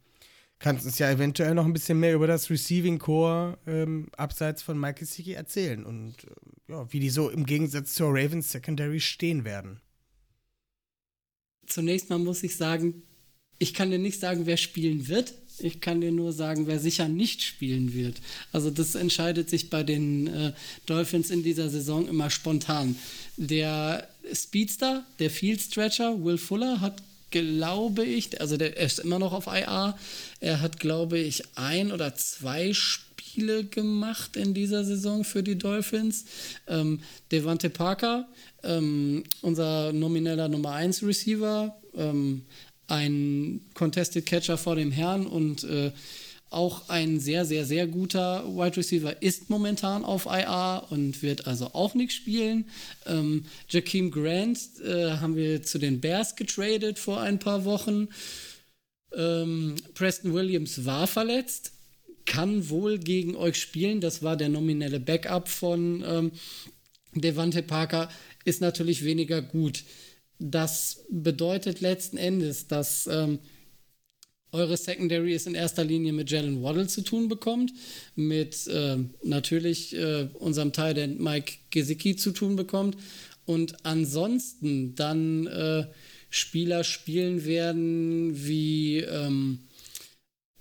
kannst uns ja eventuell noch ein bisschen mehr über das Receiving Core ähm, abseits von Mike Gesicki erzählen und äh, ja, wie die so im Gegensatz zur Ravens Secondary stehen werden zunächst mal muss ich sagen, ich kann dir nicht sagen, wer spielen wird. Ich kann dir nur sagen, wer sicher nicht spielen wird. Also das entscheidet sich bei den äh, Dolphins in dieser Saison immer spontan. Der Speedster, der Field Stretcher, Will Fuller, hat glaube ich, also der er ist immer noch auf IA. Er hat, glaube ich, ein oder zwei Spiele gemacht in dieser Saison für die Dolphins. Ähm, Devante Parker, ähm, unser nomineller Nummer 1 Receiver, ähm, ein Contested Catcher vor dem Herrn und äh, auch ein sehr, sehr, sehr guter Wide Receiver ist momentan auf IR und wird also auch nicht spielen. Ähm, Jakeem Grant äh, haben wir zu den Bears getradet vor ein paar Wochen. Ähm, Preston Williams war verletzt, kann wohl gegen euch spielen. Das war der nominelle Backup von ähm, Devante Parker, ist natürlich weniger gut. Das bedeutet letzten Endes, dass ähm, eure Secondary es in erster Linie mit Jalen Waddle zu tun bekommt, mit äh, natürlich äh, unserem Teil, der Mike Gesicki zu tun bekommt und ansonsten dann äh, Spieler spielen werden wie ähm,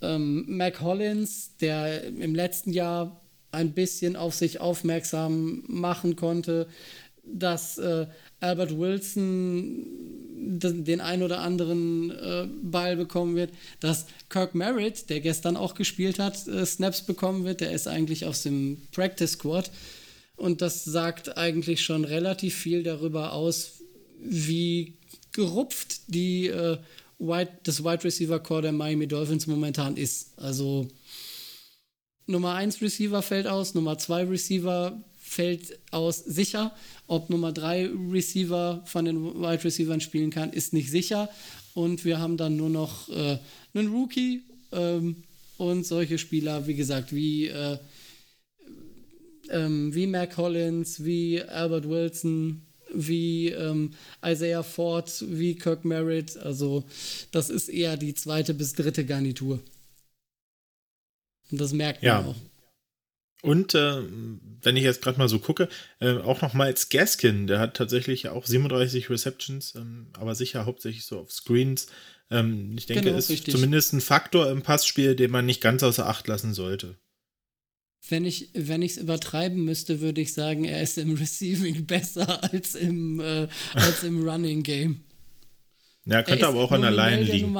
ähm, Mac Hollins, der im letzten Jahr ein bisschen auf sich aufmerksam machen konnte, dass äh, Albert Wilson den ein oder anderen äh, Ball bekommen wird, dass Kirk Merritt, der gestern auch gespielt hat, äh, Snaps bekommen wird. Der ist eigentlich aus dem Practice Squad. Und das sagt eigentlich schon relativ viel darüber aus, wie gerupft die, äh, Wide, das Wide Receiver Core der Miami Dolphins momentan ist. Also Nummer 1 Receiver fällt aus, Nummer 2 Receiver fällt aus sicher. Ob Nummer 3 Receiver von den Wide Receivers spielen kann, ist nicht sicher. Und wir haben dann nur noch äh, einen Rookie ähm, und solche Spieler, wie gesagt, wie, äh, ähm, wie Mac Collins, wie Albert Wilson, wie ähm, Isaiah Ford, wie Kirk Merritt. Also das ist eher die zweite bis dritte Garnitur. Und das merkt man ja. auch. Und äh, wenn ich jetzt gerade mal so gucke, äh, auch noch Miles Gaskin, der hat tatsächlich auch 37 Receptions, ähm, aber sicher hauptsächlich so auf Screens. Ähm, ich denke, genau, ist richtig. zumindest ein Faktor im Passspiel, den man nicht ganz außer Acht lassen sollte. Wenn ich wenn es übertreiben müsste, würde ich sagen, er ist im Receiving besser als im äh, als im Running Game. Ja, könnte aber auch an der Line liegen.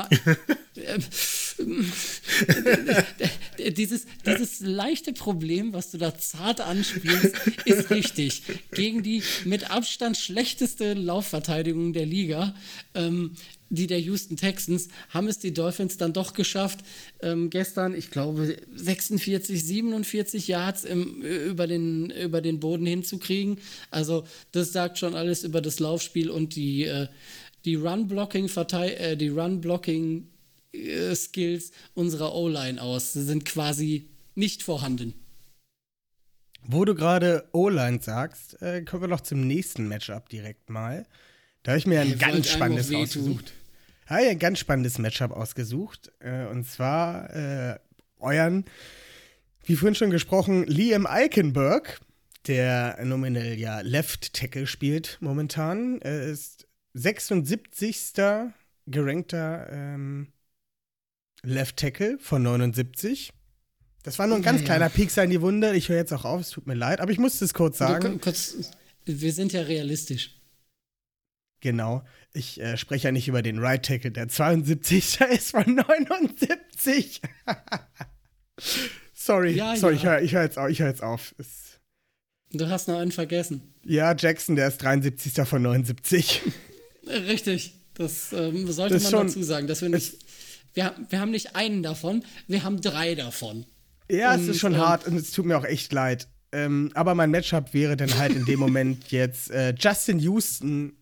Äh, dieses, dieses leichte Problem, was du da zart anspielst, ist richtig. Gegen die mit Abstand schlechteste Laufverteidigung der Liga, ähm, die der Houston Texans, haben es die Dolphins dann doch geschafft, ähm, gestern, ich glaube, 46, 47 Yards im, über, den, über den Boden hinzukriegen. Also, das sagt schon alles über das Laufspiel und die, äh, die Run-Blocking, äh, Run-Blocking äh, Skills unserer O-Line aus. Sie sind quasi nicht vorhanden. Wo du gerade O-Line sagst, äh, kommen wir doch zum nächsten Matchup direkt mal. Da habe ich mir ein Ihr ganz spannendes ausgesucht. Habe ich ein ganz spannendes Matchup ausgesucht. Äh, und zwar äh, euren, wie vorhin schon gesprochen, Liam Eikenberg, der nominell ja Left Tackle spielt momentan. Er ist 76. gerankter ähm, Left Tackle von 79. Das war nur ein ganz Ja, ja. kleiner Piekser in die Wunde. Ich höre jetzt auch auf, es tut mir leid, aber ich musste es kurz Du, sagen. kurz, wir sind ja realistisch. Genau. Ich äh, spreche ja nicht über den Right Tackle, der 72. ist von 79. sorry, Ja, sorry, ich höre hör jetzt, au- ich hör jetzt auf. Es, Du hast noch einen vergessen. ja, Jackson, der ist 73. von 79. Äh, Richtig. Das ähm, sollte Das man schon- dazu sagen, dass wir nicht. Wir, haben- wir haben nicht einen davon, wir haben drei davon. Ja, es Und, ist schon ähm, hart und es tut mir auch echt leid. Ähm, aber mein Matchup wäre dann halt in dem Moment jetzt äh, Justin Houston,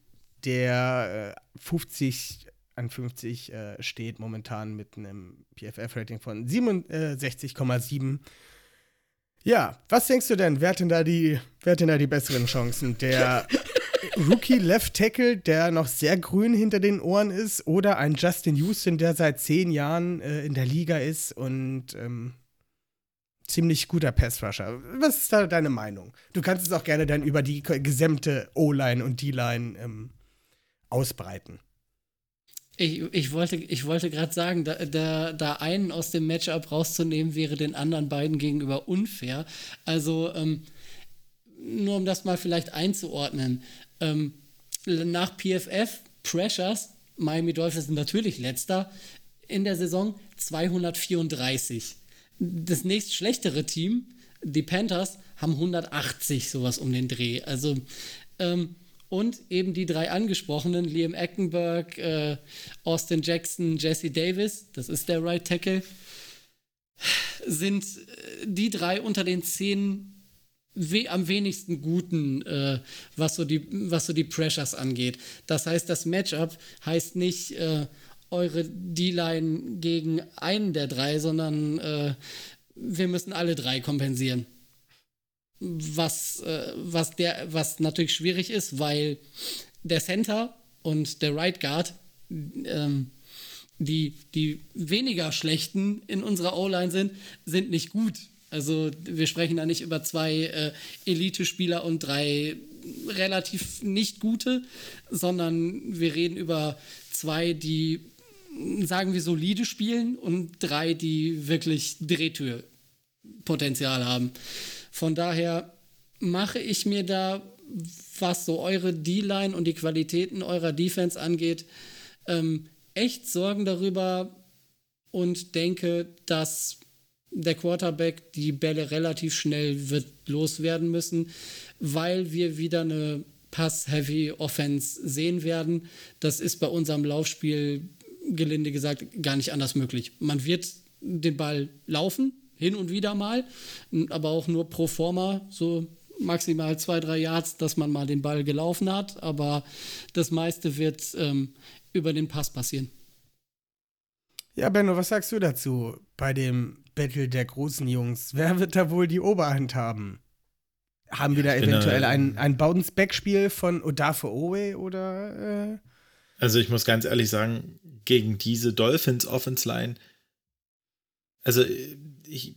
der äh, 50 an 50 äh, steht momentan mit einem PFF-Rating von 67,7. Ja, was denkst du denn? Wer hat denn da die, wer hat denn da die besseren Chancen? Der Rookie Left Tackle, der noch sehr grün hinter den Ohren ist, oder ein Justin Houston, der seit zehn Jahren äh, in der Liga ist und ähm, ziemlich guter Passrusher. Was ist da deine Meinung? Du kannst es auch gerne dann über die gesamte O-Line und D-Line ähm, ausbreiten. Ich, ich wollte, ich wollte gerade sagen, da, da, da einen aus dem Matchup rauszunehmen, wäre den anderen beiden gegenüber unfair. Also, ähm, nur um das mal vielleicht einzuordnen. Ähm, nach PFF, Pressures, Miami Dolphins sind natürlich letzter in der Saison 234. Das nächst schlechtere Team, die Panthers, haben 180, sowas um den Dreh. Also, ähm, und eben die drei angesprochenen, Liam Eckenberg, äh, Austin Jackson, Jesse Davis, das ist der Right Tackle, sind äh, die drei unter den zehn we am wenigsten guten, äh, was, so die, was so die Pressures angeht. Das heißt, das Matchup heißt nicht äh, eure D-Line gegen einen der drei, sondern äh, wir müssen alle drei kompensieren. Was, äh, was, der, was natürlich schwierig ist, weil der Center und der Right Guard ähm, die, die weniger schlechten in unserer O-Line sind, sind nicht gut. Also wir sprechen da nicht über zwei äh, Elite-Spieler und drei relativ nicht gute, sondern wir reden über zwei, die, sagen wir, solide spielen und drei, die wirklich Drehtürpotenzial haben. Von daher mache ich mir da, was so eure D-Line und die Qualitäten eurer Defense angeht, ähm, echt Sorgen darüber und denke, dass der Quarterback die Bälle relativ schnell wird loswerden müssen, weil wir wieder eine Pass-Heavy-Offense sehen werden. Das ist bei unserem Laufspiel, gelinde gesagt, gar nicht anders möglich. Man wird den Ball laufen, hin und wieder mal, aber auch nur pro forma, so maximal zwei, drei Yards, dass man mal den Ball gelaufen hat, aber das meiste wird ähm, über den Pass passieren. Ja, Benno, was sagst du dazu bei dem Battle der großen Jungs? Wer wird da wohl die Oberhand haben? Haben wir da ich eventuell äh, ein, ein Bounce-Back-Spiel von Odafe Owe oder äh, Also ich muss ganz ehrlich sagen, gegen diese Dolphins Offense Line, also ich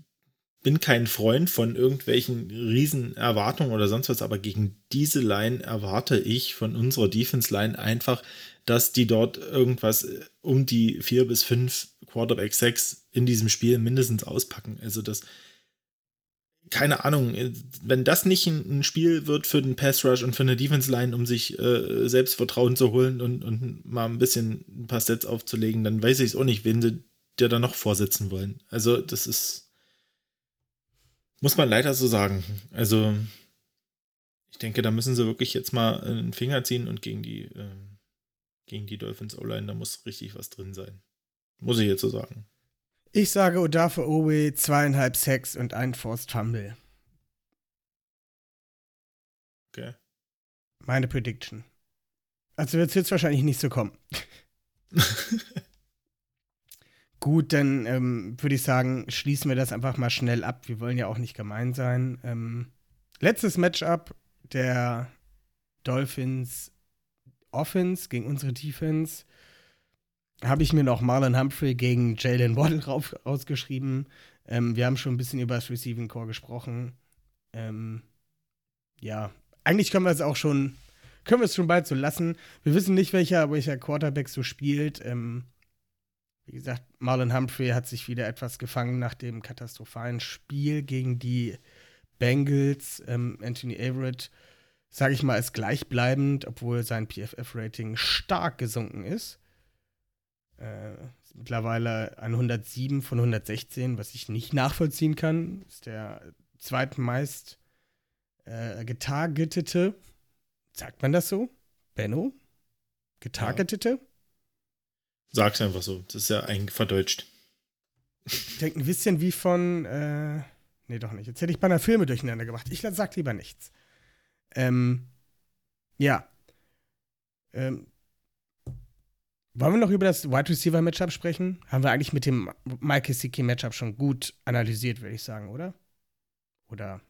bin kein Freund von irgendwelchen riesen Erwartungen oder sonst was, aber gegen diese Line erwarte ich von unserer Defense Line einfach, dass die dort irgendwas um die vier bis fünf Quarterback Sacks in diesem Spiel mindestens auspacken. Also das keine Ahnung, wenn das nicht ein, Spiel wird für den Pass Rush und für eine Defense Line, um sich äh, Selbstvertrauen zu holen und, und mal ein bisschen ein paar Sets aufzulegen, dann weiß ich es auch nicht, wen sie dir da noch vorsetzen wollen. Also, das ist Muss man leider so sagen. Also, ich denke, da müssen sie wirklich jetzt mal einen Finger ziehen und gegen die, äh, gegen die Dolphins O-Line, da muss richtig was drin sein. Muss ich jetzt so sagen. Ich sage Odafe Owe, zweieinhalb Sacks und ein Forced Fumble. Okay. Meine Prediction. Also wird es jetzt wahrscheinlich nicht so kommen. Gut, dann ähm, würde ich sagen, schließen wir das einfach mal schnell ab. Wir wollen ja auch nicht gemein sein. Ähm, letztes Matchup der Dolphins Offense gegen unsere Defense. Habe ich mir noch Marlon Humphrey gegen Jalen Waddle rausgeschrieben. Ähm, wir haben schon ein bisschen über das Receiving Core gesprochen. Ähm, ja, eigentlich können wir es auch schon, können wir es schon bald so lassen. Wir wissen nicht, welcher, welcher Quarterback so spielt. Ähm, wie gesagt, Marlon Humphrey hat sich wieder etwas gefangen nach dem katastrophalen Spiel gegen die Bengals. Ähm, Anthony Averett, sage ich mal, ist gleichbleibend, obwohl sein PFF-Rating stark gesunken ist. Äh, mittlerweile an 107 von 116, was ich nicht nachvollziehen kann. Ist der zweitmeist äh, getargetete, sagt man das so? Benno? Getargetete? Ja. Sag's einfach so. Das ist ja eigentlich verdeutscht. Denkt ein bisschen wie von, äh, nee, doch nicht. Jetzt hätte ich bei einer Filme durcheinander gemacht. Ich sag lieber nichts. Ähm, ja. Ähm, wollen wir noch über das Wide Receiver Matchup sprechen? Haben wir eigentlich mit dem Mike Siki Matchup schon gut analysiert, würde ich sagen, oder? Oder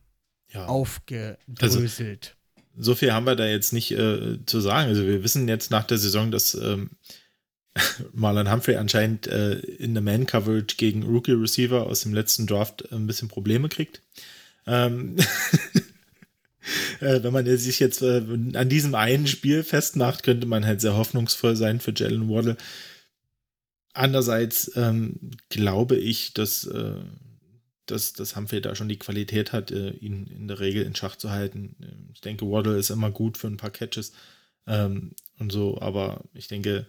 ja. aufgedröselt. Also, so viel haben wir da jetzt nicht äh, zu sagen. Also wir wissen jetzt nach der Saison, dass ähm, Marlon Humphrey anscheinend äh, in der Man-Coverage gegen Rookie-Receiver aus dem letzten Draft ein bisschen Probleme kriegt. Ähm äh, wenn man sich jetzt äh, an diesem einen Spiel festmacht, könnte man halt sehr hoffnungsvoll sein für Jalen Waddle. Andererseits ähm, glaube ich, dass, äh, dass, dass Humphrey da schon die Qualität hat, äh, ihn in der Regel in Schach zu halten. Ich denke, Waddle ist immer gut für ein paar Catches ähm, und so, aber ich denke,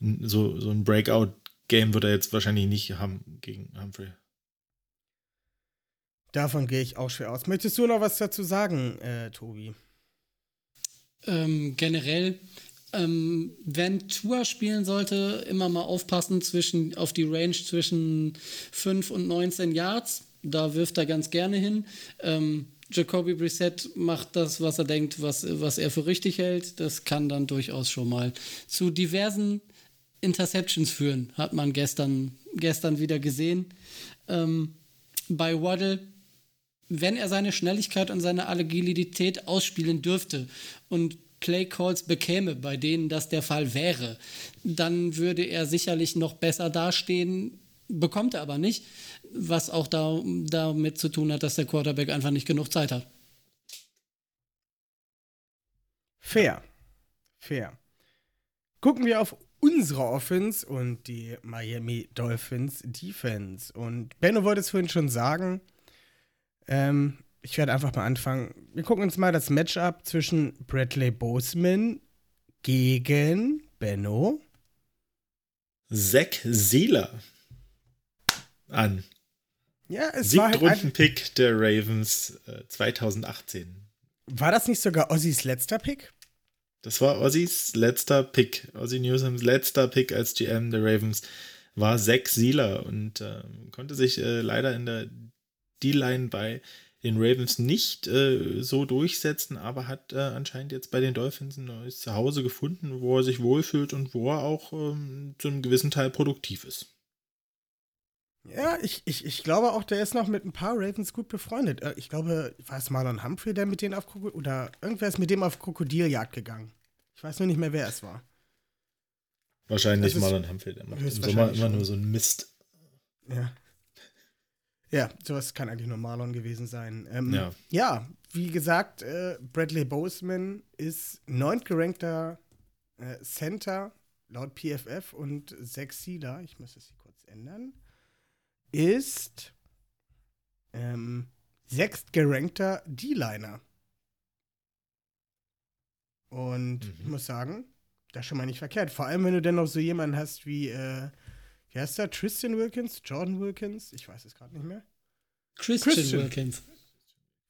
so, so ein Breakout-Game wird er jetzt wahrscheinlich nicht haben gegen Humphrey. Davon gehe ich auch schwer aus. Möchtest du noch was dazu sagen, äh, Tobi? Ähm, generell, ähm, wenn Tour spielen sollte, immer mal aufpassen zwischen, auf die Range zwischen 5 und 19 Yards. Da wirft er ganz gerne hin. Ähm, Jacoby Brissett macht das, was er denkt, was, was er für richtig hält. Das kann dann durchaus schon mal zu diversen Interceptions führen, hat man gestern, gestern wieder gesehen. Ähm, bei Waddle, wenn er seine Schnelligkeit und seine Agilität ausspielen dürfte und Play Calls bekäme, bei denen das der Fall wäre, dann würde er sicherlich noch besser dastehen, bekommt er aber nicht, was auch da, damit zu tun hat, dass der Quarterback einfach nicht genug Zeit hat. Fair. Fair. Gucken wir auf unsere Offense und die Miami Dolphins Defense. Und Benno wollte es vorhin schon sagen. Ähm, ich werde einfach mal anfangen. Wir gucken uns mal das Matchup zwischen Bradley Boseman gegen Benno. Zack Seeler an. Ja, es war halt Pick der Ravens äh, 2018. War das nicht sogar Ossis letzter Pick? Das war Ossis letzter Pick. Ossi Newsoms letzter Pick als GM der Ravens war Zach Sieler und äh, konnte sich äh, leider in der D-Line bei den Ravens nicht äh, so durchsetzen, aber hat äh, anscheinend jetzt bei den Dolphins ein neues Zuhause gefunden, wo er sich wohlfühlt und wo er auch ähm, zu einem gewissen Teil produktiv ist. Ja, ich, ich, ich glaube auch, der ist noch mit ein paar Ravens gut befreundet. Äh, ich glaube, war es Marlon Humphrey, der mit denen auf Krokodil oder irgendwer ist mit dem auf Krokodiljagd gegangen. Ich weiß nur nicht mehr, wer es war. Wahrscheinlich Marlon Humphrey, der macht im Sommer immer nur so ein Mist. Ja. Ja, sowas kann eigentlich nur Marlon gewesen sein. Ähm, ja. ja, wie gesagt, äh, Bradley Boseman ist neuntgerankter äh, Center laut PFF und Zach Sealer, ich muss das hier kurz ändern, ist ähm, sechstgerankter D-Liner. Und mhm. ich muss sagen, das ist schon mal nicht verkehrt. Vor allem, wenn du dann noch so jemanden hast wie, äh, wie heißt der? Tristan Wilkins? Jordan Wilkins? Ich weiß es gerade nicht mehr. Christian, Christian, Wilkins.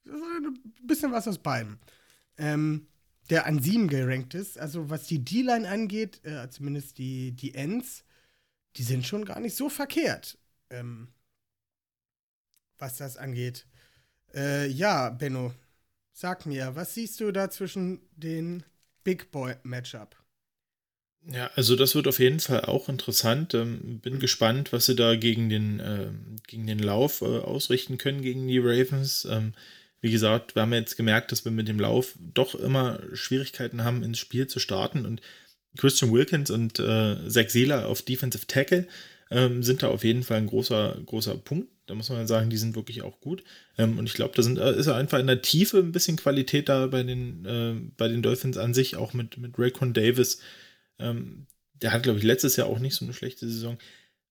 ein bisschen was aus beidem. Ähm, der an sieben gerankt ist. Also was die D-Line angeht, äh, zumindest die, die Ends, die sind schon gar nicht so verkehrt. Ähm, was das angeht. Äh, ja, Benno, sag mir, was siehst du da zwischen den Big Boy Matchup? Ja, also das wird auf jeden Fall auch interessant. Ähm, bin gespannt, was sie da gegen den, äh, gegen den Lauf äh, ausrichten können gegen die Ravens. Ähm, wie gesagt, wir haben jetzt gemerkt, dass wir mit dem Lauf doch immer Schwierigkeiten haben, ins Spiel zu starten. Und Christian Wilkins und äh, Zach Seeler auf Defensive Tackle ähm, sind da auf jeden Fall ein großer, großer Punkt. Da muss man sagen, die sind wirklich auch gut. Ähm, und ich glaube, da sind, äh, ist einfach in der Tiefe ein bisschen Qualität da bei den, äh, bei den Dolphins an sich, auch mit, mit Raycon Davis. Ähm, der hat, glaube ich, letztes Jahr auch nicht so eine schlechte Saison.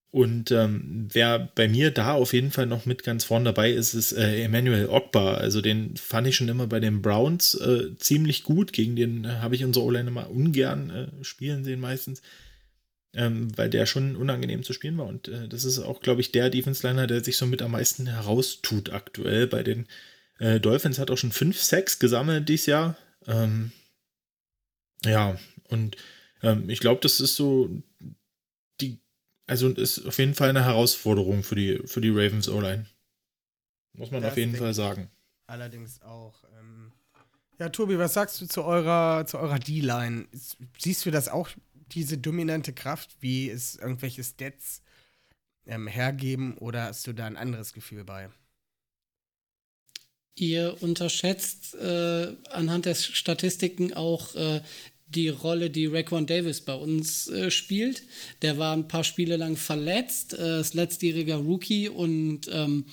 Und ähm, wer bei mir da auf jeden Fall noch mit ganz vorn dabei ist, ist äh, Emmanuel Ogba. Also den fand ich schon immer bei den Browns äh, ziemlich gut. Gegen den äh, habe ich unsere O-Line immer ungern äh, spielen sehen meistens, ähm, weil der schon unangenehm zu spielen war. Und äh, das ist auch, glaube ich, der Defense-Liner, der sich somit am meisten heraustut aktuell. Bei den äh, Dolphins hat auch schon fünf Sacks gesammelt dieses Jahr. Ähm, ja, und ähm, ich glaube, das ist so also ist auf jeden Fall eine Herausforderung für die, für die Ravens O-Line. Muss man das auf jeden Fall sagen. Allerdings auch. Ähm ja, Tobi, was sagst du zu eurer, zu eurer D-Line? Siehst du das auch, diese dominante Kraft, wie es irgendwelche Stats ähm, hergeben, oder hast du da ein anderes Gefühl bei? Ihr unterschätzt äh, anhand der Statistiken auch äh, die Rolle, die Raquan Davis bei uns äh, spielt. Der war ein paar Spiele lang verletzt, äh, ist letztjähriger Rookie und ähm,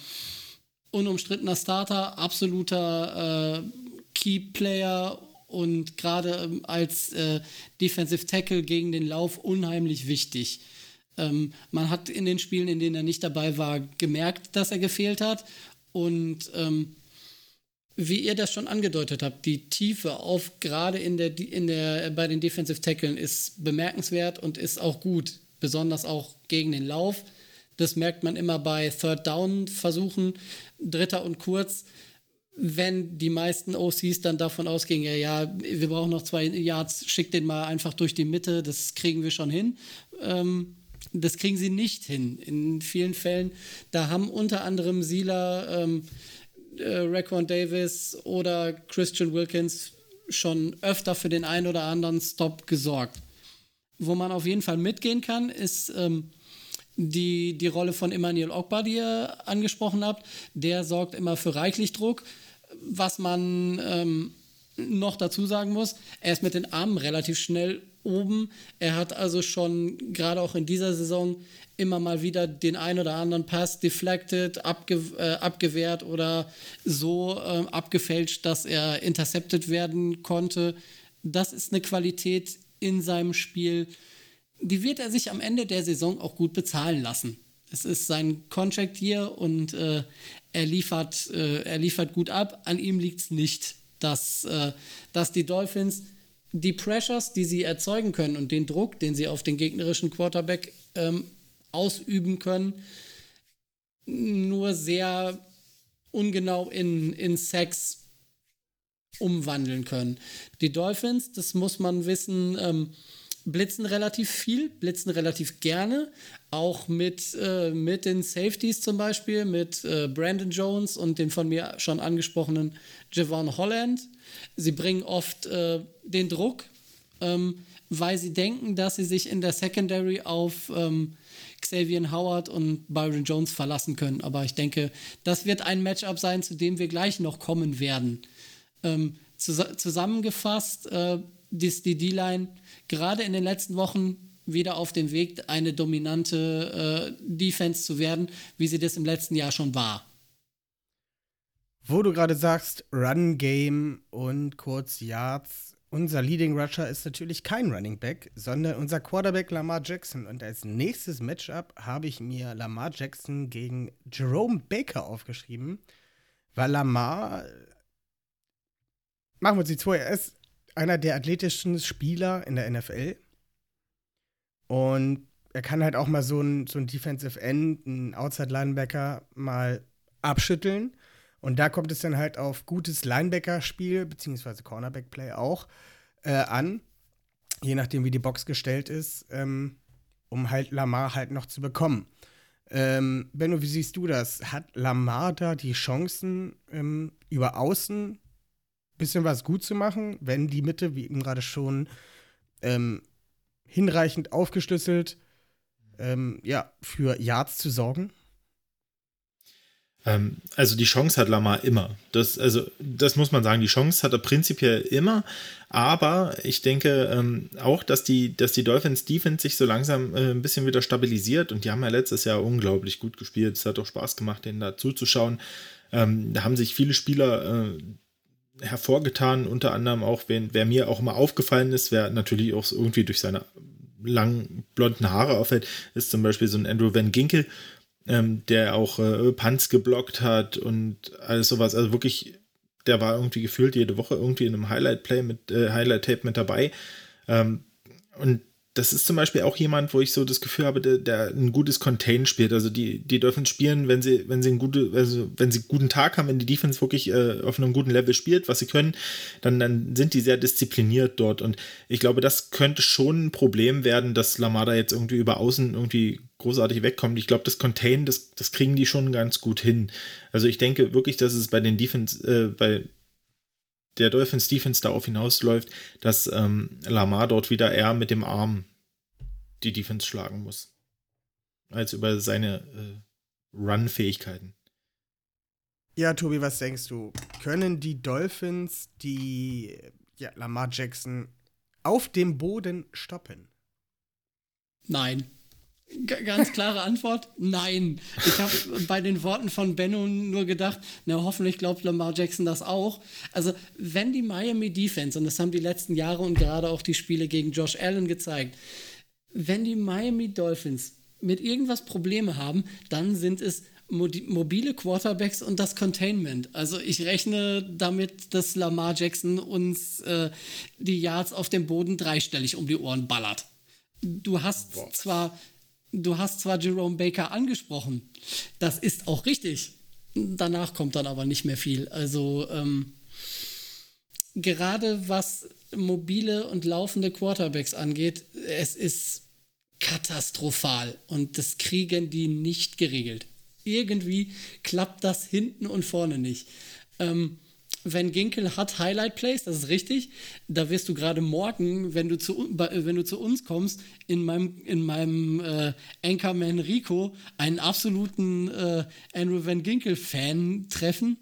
unumstrittener Starter, absoluter äh, Key-Player und gerade ähm, als äh, Defensive Tackle gegen den Lauf unheimlich wichtig. Ähm, man hat in den Spielen, in denen er nicht dabei war, gemerkt, dass er gefehlt hat und ähm, wie ihr das schon angedeutet habt, die Tiefe auf gerade in der, in der, bei den Defensive Tackeln ist bemerkenswert und ist auch gut, besonders auch gegen den Lauf. Das merkt man immer bei Third Down Versuchen, Dritter und kurz. Wenn die meisten OCs dann davon ausgehen, ja, ja, wir brauchen noch zwei Yards, schickt den mal einfach durch die Mitte, das kriegen wir schon hin. Ähm, das kriegen sie nicht hin. In vielen Fällen, da haben unter anderem Sieler ähm, äh, Raquan Davis oder Christian Wilkins schon öfter für den einen oder anderen Stop gesorgt. Wo man auf jeden Fall mitgehen kann, ist ähm, die, die Rolle von Emmanuel Ogba, die ihr angesprochen habt. Der sorgt immer für reichlich Druck. Was man ähm, noch dazu sagen muss, er ist mit den Armen relativ schnell oben. Er hat also schon gerade auch in dieser Saison immer mal wieder den ein oder anderen Pass deflected, abge äh, abgewehrt oder so äh, abgefälscht, dass er intercepted werden konnte. Das ist eine Qualität in seinem Spiel, die wird er sich am Ende der Saison auch gut bezahlen lassen. Es ist sein Contract hier und äh, er, liefert, äh, er liefert gut ab. An ihm liegt es nicht, dass, äh, dass die Dolphins die Pressures, die sie erzeugen können und den Druck, den sie auf den gegnerischen Quarterback ähm, ausüben können, nur sehr ungenau in, in Sex umwandeln können. Die Dolphins, das muss man wissen, ähm, blitzen relativ viel, blitzen relativ gerne, auch mit, äh, mit den Safeties zum Beispiel, mit äh, Brandon Jones und dem von mir schon angesprochenen Javon Holland. Sie bringen oft äh, den Druck, ähm, weil sie denken, dass sie sich in der Secondary auf ähm, Xavier Howard und Byron Jones verlassen können. Aber ich denke, das wird ein Matchup sein, zu dem wir gleich noch kommen werden. Ähm, zus zusammengefasst, äh, ist die D-Line gerade in den letzten Wochen wieder auf dem Weg, eine dominante äh, Defense zu werden, wie sie das im letzten Jahr schon war. Wo du gerade sagst, Run Game und kurz Yards, unser Leading Rusher ist natürlich kein Running Back, sondern unser Quarterback Lamar Jackson. Und als nächstes Matchup habe ich mir Lamar Jackson gegen Jerome Baker aufgeschrieben, weil Lamar, machen wir uns nichts vor, er ist einer der athletischsten Spieler in der NFL. Und er kann halt auch mal so ein, so ein Defensive End, ein Outside Linebacker mal abschütteln. Und da kommt es dann halt auf gutes Linebacker-Spiel, beziehungsweise Cornerback-Play auch, äh, an, je nachdem, wie die Box gestellt ist, ähm, um halt Lamar halt noch zu bekommen. Ähm, Benno, wie siehst du das? Hat Lamar da die Chancen, ähm, über Außen ein bisschen was gut zu machen, wenn die Mitte, wie eben gerade schon ähm, hinreichend aufgeschlüsselt, ähm, ja, für Yards zu sorgen? Ähm, also die Chance hat Lamar immer. Das, also, das muss man sagen, die Chance hat er prinzipiell immer. Aber ich denke ähm, auch, dass die, dass die Dolphins Defense sich so langsam äh, ein bisschen wieder stabilisiert. Und die haben ja letztes Jahr unglaublich gut gespielt. Es hat auch Spaß gemacht, denen da zuzuschauen. Ähm, da haben sich viele Spieler äh, hervorgetan, unter anderem auch, wer, wer mir auch immer aufgefallen ist, wer natürlich auch irgendwie durch seine langen blonden Haare auffällt, ist zum Beispiel so ein Andrew Van Ginkel ähm, der auch äh, Punts geblockt hat und alles sowas. Also wirklich, der war irgendwie gefühlt jede Woche irgendwie in einem Highlight-Play mit, äh, Highlight-Tape mit dabei. Ähm, und das ist zum Beispiel auch jemand, wo ich so das Gefühl habe, der, der ein gutes Contain spielt. Also die, die Dolphins spielen, wenn sie, wenn sie einen gute, also wenn sie guten Tag haben, wenn die Defense wirklich äh, auf einem guten Level spielt, was sie können, dann, dann sind die sehr diszipliniert dort. Und ich glaube, das könnte schon ein Problem werden, dass Lamada jetzt irgendwie über außen irgendwie großartig wegkommt. Ich glaube, das Contain, das, das kriegen die schon ganz gut hin. Also ich denke wirklich, dass es bei den Defense, äh, bei der Dolphins Defense darauf hinausläuft, dass ähm, Lamar dort wieder eher mit dem Arm die Defense schlagen muss. Als über seine äh, Run-Fähigkeiten. Ja, Tobi, was denkst du? Können die Dolphins die ja, Lamar Jackson auf dem Boden stoppen? Nein. Ganz klare Antwort: Nein. Ich habe bei den Worten von Benno nur gedacht, na, hoffentlich glaubt Lamar Jackson das auch. Also, wenn die Miami Defense, und das haben die letzten Jahre und gerade auch die Spiele gegen Josh Allen gezeigt, wenn die Miami Dolphins mit irgendwas Probleme haben, dann sind es mobile Quarterbacks und das Containment. Also ich rechne damit, dass Lamar Jackson uns äh, die Yards auf dem Boden dreistellig um die Ohren ballert. Du hast Boah. zwar du hast zwar Jerome Baker angesprochen, das ist auch richtig. Danach kommt dann aber nicht mehr viel. Also ähm, gerade was mobile und laufende Quarterbacks angeht, es ist katastrophal und das kriegen die nicht geregelt. Irgendwie klappt das hinten und vorne nicht. Ähm, Van Ginkel hat Highlight Plays, das ist richtig. Da wirst du gerade morgen, wenn du zu, wenn du zu uns kommst, in meinem, in meinem äh, Anchorman Rico einen absoluten äh, Andrew Van Ginkel-Fan treffen.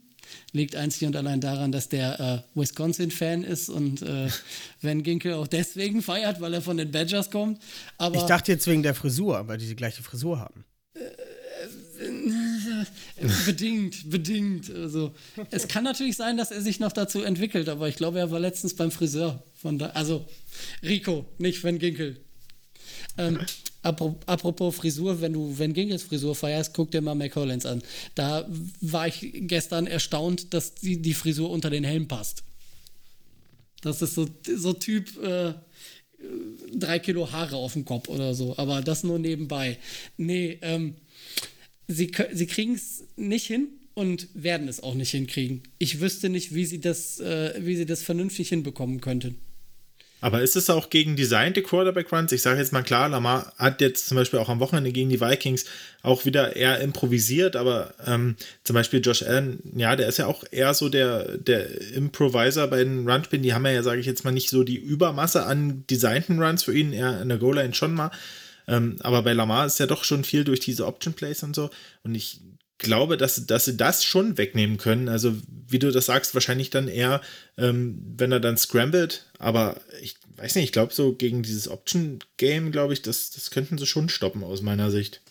Liegt einzig und allein daran, dass der äh, Wisconsin-Fan ist und äh, Van Ginkel auch deswegen feiert, weil er von den Badgers kommt. Aber ich dachte jetzt wegen der Frisur, weil die die gleiche Frisur haben. Äh, bedingt, bedingt. Also, es kann natürlich sein, dass er sich noch dazu entwickelt, aber ich glaube, er war letztens beim Friseur. Von da, also Rico, nicht Van Ginkel. Ähm, apropos Frisur, wenn du Van Ginkels Frisur feierst, guck dir mal McCollins an. Da war ich gestern erstaunt, dass die, die Frisur unter den Helm passt. Das ist so, so Typ äh, drei Kilo Haare auf dem Kopf oder so, aber das nur nebenbei. Nee, ähm, sie, sie kriegen es nicht hin und werden es auch nicht hinkriegen. Ich wüsste nicht, wie sie das, äh, wie sie das vernünftig hinbekommen könnten. Aber ist es auch gegen designte Quarterback-Runs? Ich sage jetzt mal klar, Lamar hat jetzt zum Beispiel auch am Wochenende gegen die Vikings auch wieder eher improvisiert, aber ähm, zum Beispiel Josh Allen, ja, der ist ja auch eher so der, der Improviser bei den Runspinnen. Die haben ja, sage ich jetzt mal, nicht so die Übermasse an designten Runs für ihn, eher in der Goal-Line schon mal. Ähm, aber bei Lamar ist ja doch schon viel durch diese Option Plays und so. Und ich glaube, dass, dass sie das schon wegnehmen können. Also, wie du das sagst, wahrscheinlich dann eher, ähm, wenn er dann scrambled. Aber ich weiß nicht, ich glaube, so gegen dieses Option-Game, glaube ich, das, das könnten sie schon stoppen aus meiner Sicht.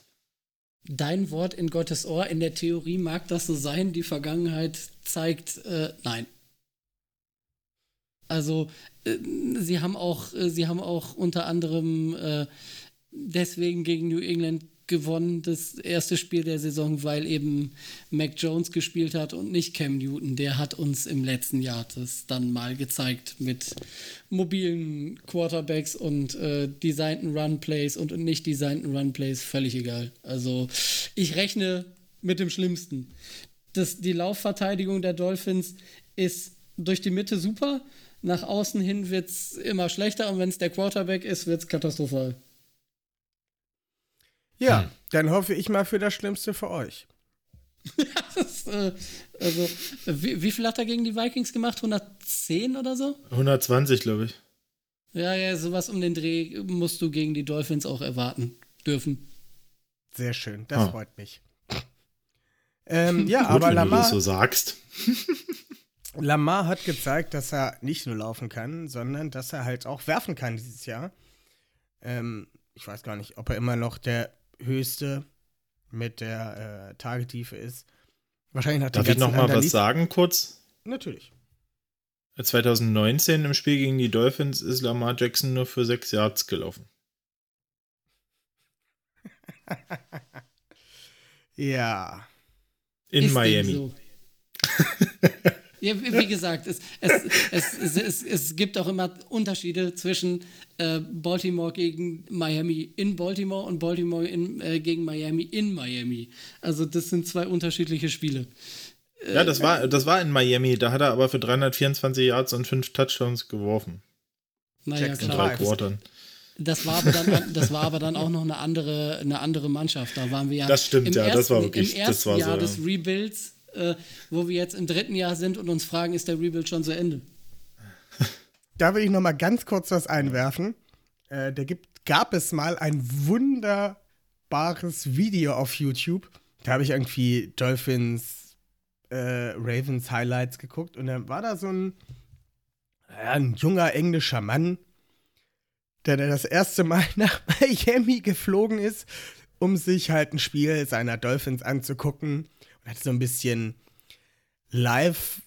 Dein Wort in Gottes Ohr, in der Theorie mag das so sein, die Vergangenheit zeigt, äh, nein. Also, äh, sie haben auch, äh, sie haben auch unter anderem äh, deswegen gegen New England gewonnen, das erste Spiel der Saison, weil eben Mac Jones gespielt hat und nicht Cam Newton. Der hat uns im letzten Jahr das dann mal gezeigt mit mobilen Quarterbacks und äh, designten Runplays und nicht designten Runplays, völlig egal. Also ich rechne mit dem Schlimmsten. das, die Laufverteidigung der Dolphins ist durch die Mitte super. Nach außen hin wird es immer schlechter und wenn es der Quarterback ist, wird es katastrophal. Ja, Hm. dann hoffe ich mal für das Schlimmste für euch. Das, äh, also, wie, wie viel hat er gegen die Vikings gemacht? 110 oder so? 120, glaube ich. Ja, ja, sowas um den Dreh musst du gegen die Dolphins auch erwarten dürfen. Sehr schön, das Ah. freut mich. Ähm, ja, Gut, aber wenn du Lamar, das so sagst. Lamar hat gezeigt, dass er nicht nur laufen kann, sondern dass er halt auch werfen kann dieses Jahr. Ähm, ich weiß gar nicht, ob er immer noch der höchste mit der äh, Tagetiefe ist. Wahrscheinlich hat Darf ich noch mal was sagen kurz? Natürlich. 2019 im Spiel gegen die Dolphins ist Lamar Jackson nur für sechs Yards gelaufen. Ja. In Ist Miami. So. ja, wie gesagt, es, es, es, es, es, es gibt auch immer Unterschiede zwischen äh, Baltimore gegen Miami in Baltimore und Baltimore in, äh, gegen Miami in Miami. Also das sind zwei unterschiedliche Spiele. Ja, das war, das war in Miami. Da hat er aber für 324 Yards und fünf Touchdowns geworfen. Naja, Jackson In klar. drei Quartern. Das war, aber dann, das war aber dann auch noch eine andere, eine andere Mannschaft. Da waren wir ja. Das stimmt, im ja, ersten, das war wirklich- Im das ersten war so, Jahr ja. des Rebuilds, äh, wo wir jetzt im dritten Jahr sind und uns fragen, ist der Rebuild schon zu Ende? Da will ich noch mal ganz kurz was einwerfen. Äh, da gibt, gab es mal ein wunderbares Video auf YouTube. Da habe ich irgendwie Dolphins, äh, Ravens Highlights geguckt und dann war da so ein, ja, ein junger englischer Mann, der das erste Mal nach Miami geflogen ist, um sich halt ein Spiel seiner Dolphins anzugucken und hat so ein bisschen live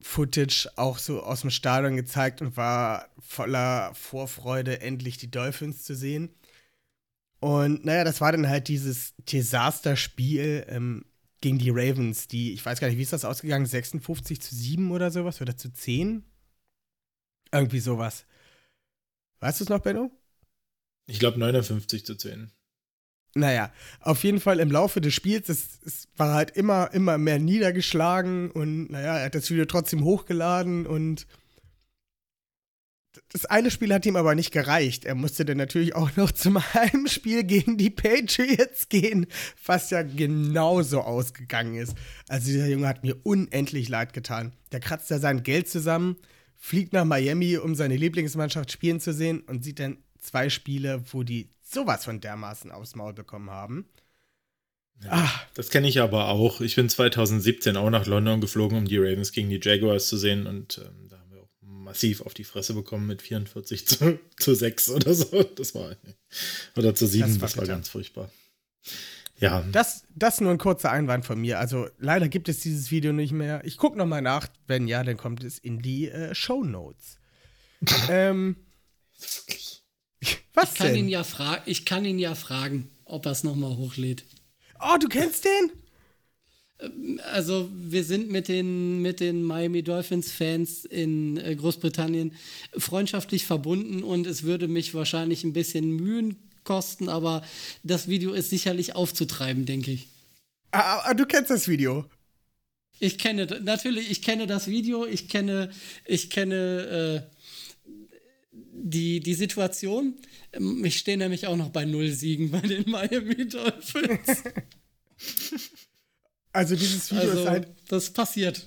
Footage auch so aus dem Stadion gezeigt und war voller Vorfreude, endlich die Dolphins zu sehen. Und naja, das war dann halt dieses Desasterspiel ähm, gegen die Ravens, die, ich weiß gar nicht, wie ist das ausgegangen? 56 zu 7 oder sowas? Oder zu 10? Irgendwie sowas. Weißt du es noch, Benno? Ich glaube 59 zu 10. Naja, auf jeden Fall im Laufe des Spiels, es, es war halt immer, immer mehr niedergeschlagen und naja, er hat das Video trotzdem hochgeladen und das eine Spiel hat ihm aber nicht gereicht. Er musste dann natürlich auch noch zum Heimspiel gegen die Patriots gehen, was ja genauso ausgegangen ist. Also dieser Junge hat mir unendlich leid getan. Der kratzt da sein Geld zusammen, fliegt nach Miami, um seine Lieblingsmannschaft spielen zu sehen und sieht dann zwei Spiele, wo die sowas von dermaßen aufs Maul bekommen haben. Ah, Das kenne ich aber auch. Ich bin 2017 auch nach London geflogen, um die Ravens gegen die Jaguars zu sehen und ähm, da haben wir auch massiv auf die Fresse bekommen mit 44 zu, zu 6 oder so. Das war oder zu 7, Das das war war, bitter. ganz furchtbar. Ja, das, das nur ein kurzer Einwand von mir. Also leider gibt es dieses Video nicht mehr. Ich gucke noch mal nach. Wenn ja, dann kommt es in die äh, Show Notes. ähm, was Ich kann, ihn denn? ja fra ich kann ihn ja fragen, ob er es nochmal hochlädt. Oh, du kennst den? Also, wir sind mit den, mit den Miami Dolphins-Fans in äh, Großbritannien freundschaftlich verbunden und es würde mich wahrscheinlich ein bisschen Mühen kosten, aber das Video ist sicherlich aufzutreiben, denke ich. Ah, ah, du kennst das Video. Ich kenne natürlich, ich kenne das Video, ich kenne, ich kenne äh, die, die Situation. Ähm, Ich stehe nämlich auch noch bei null Siegen bei den Miami Dolphins. Also dieses Video also, ist halt das passiert.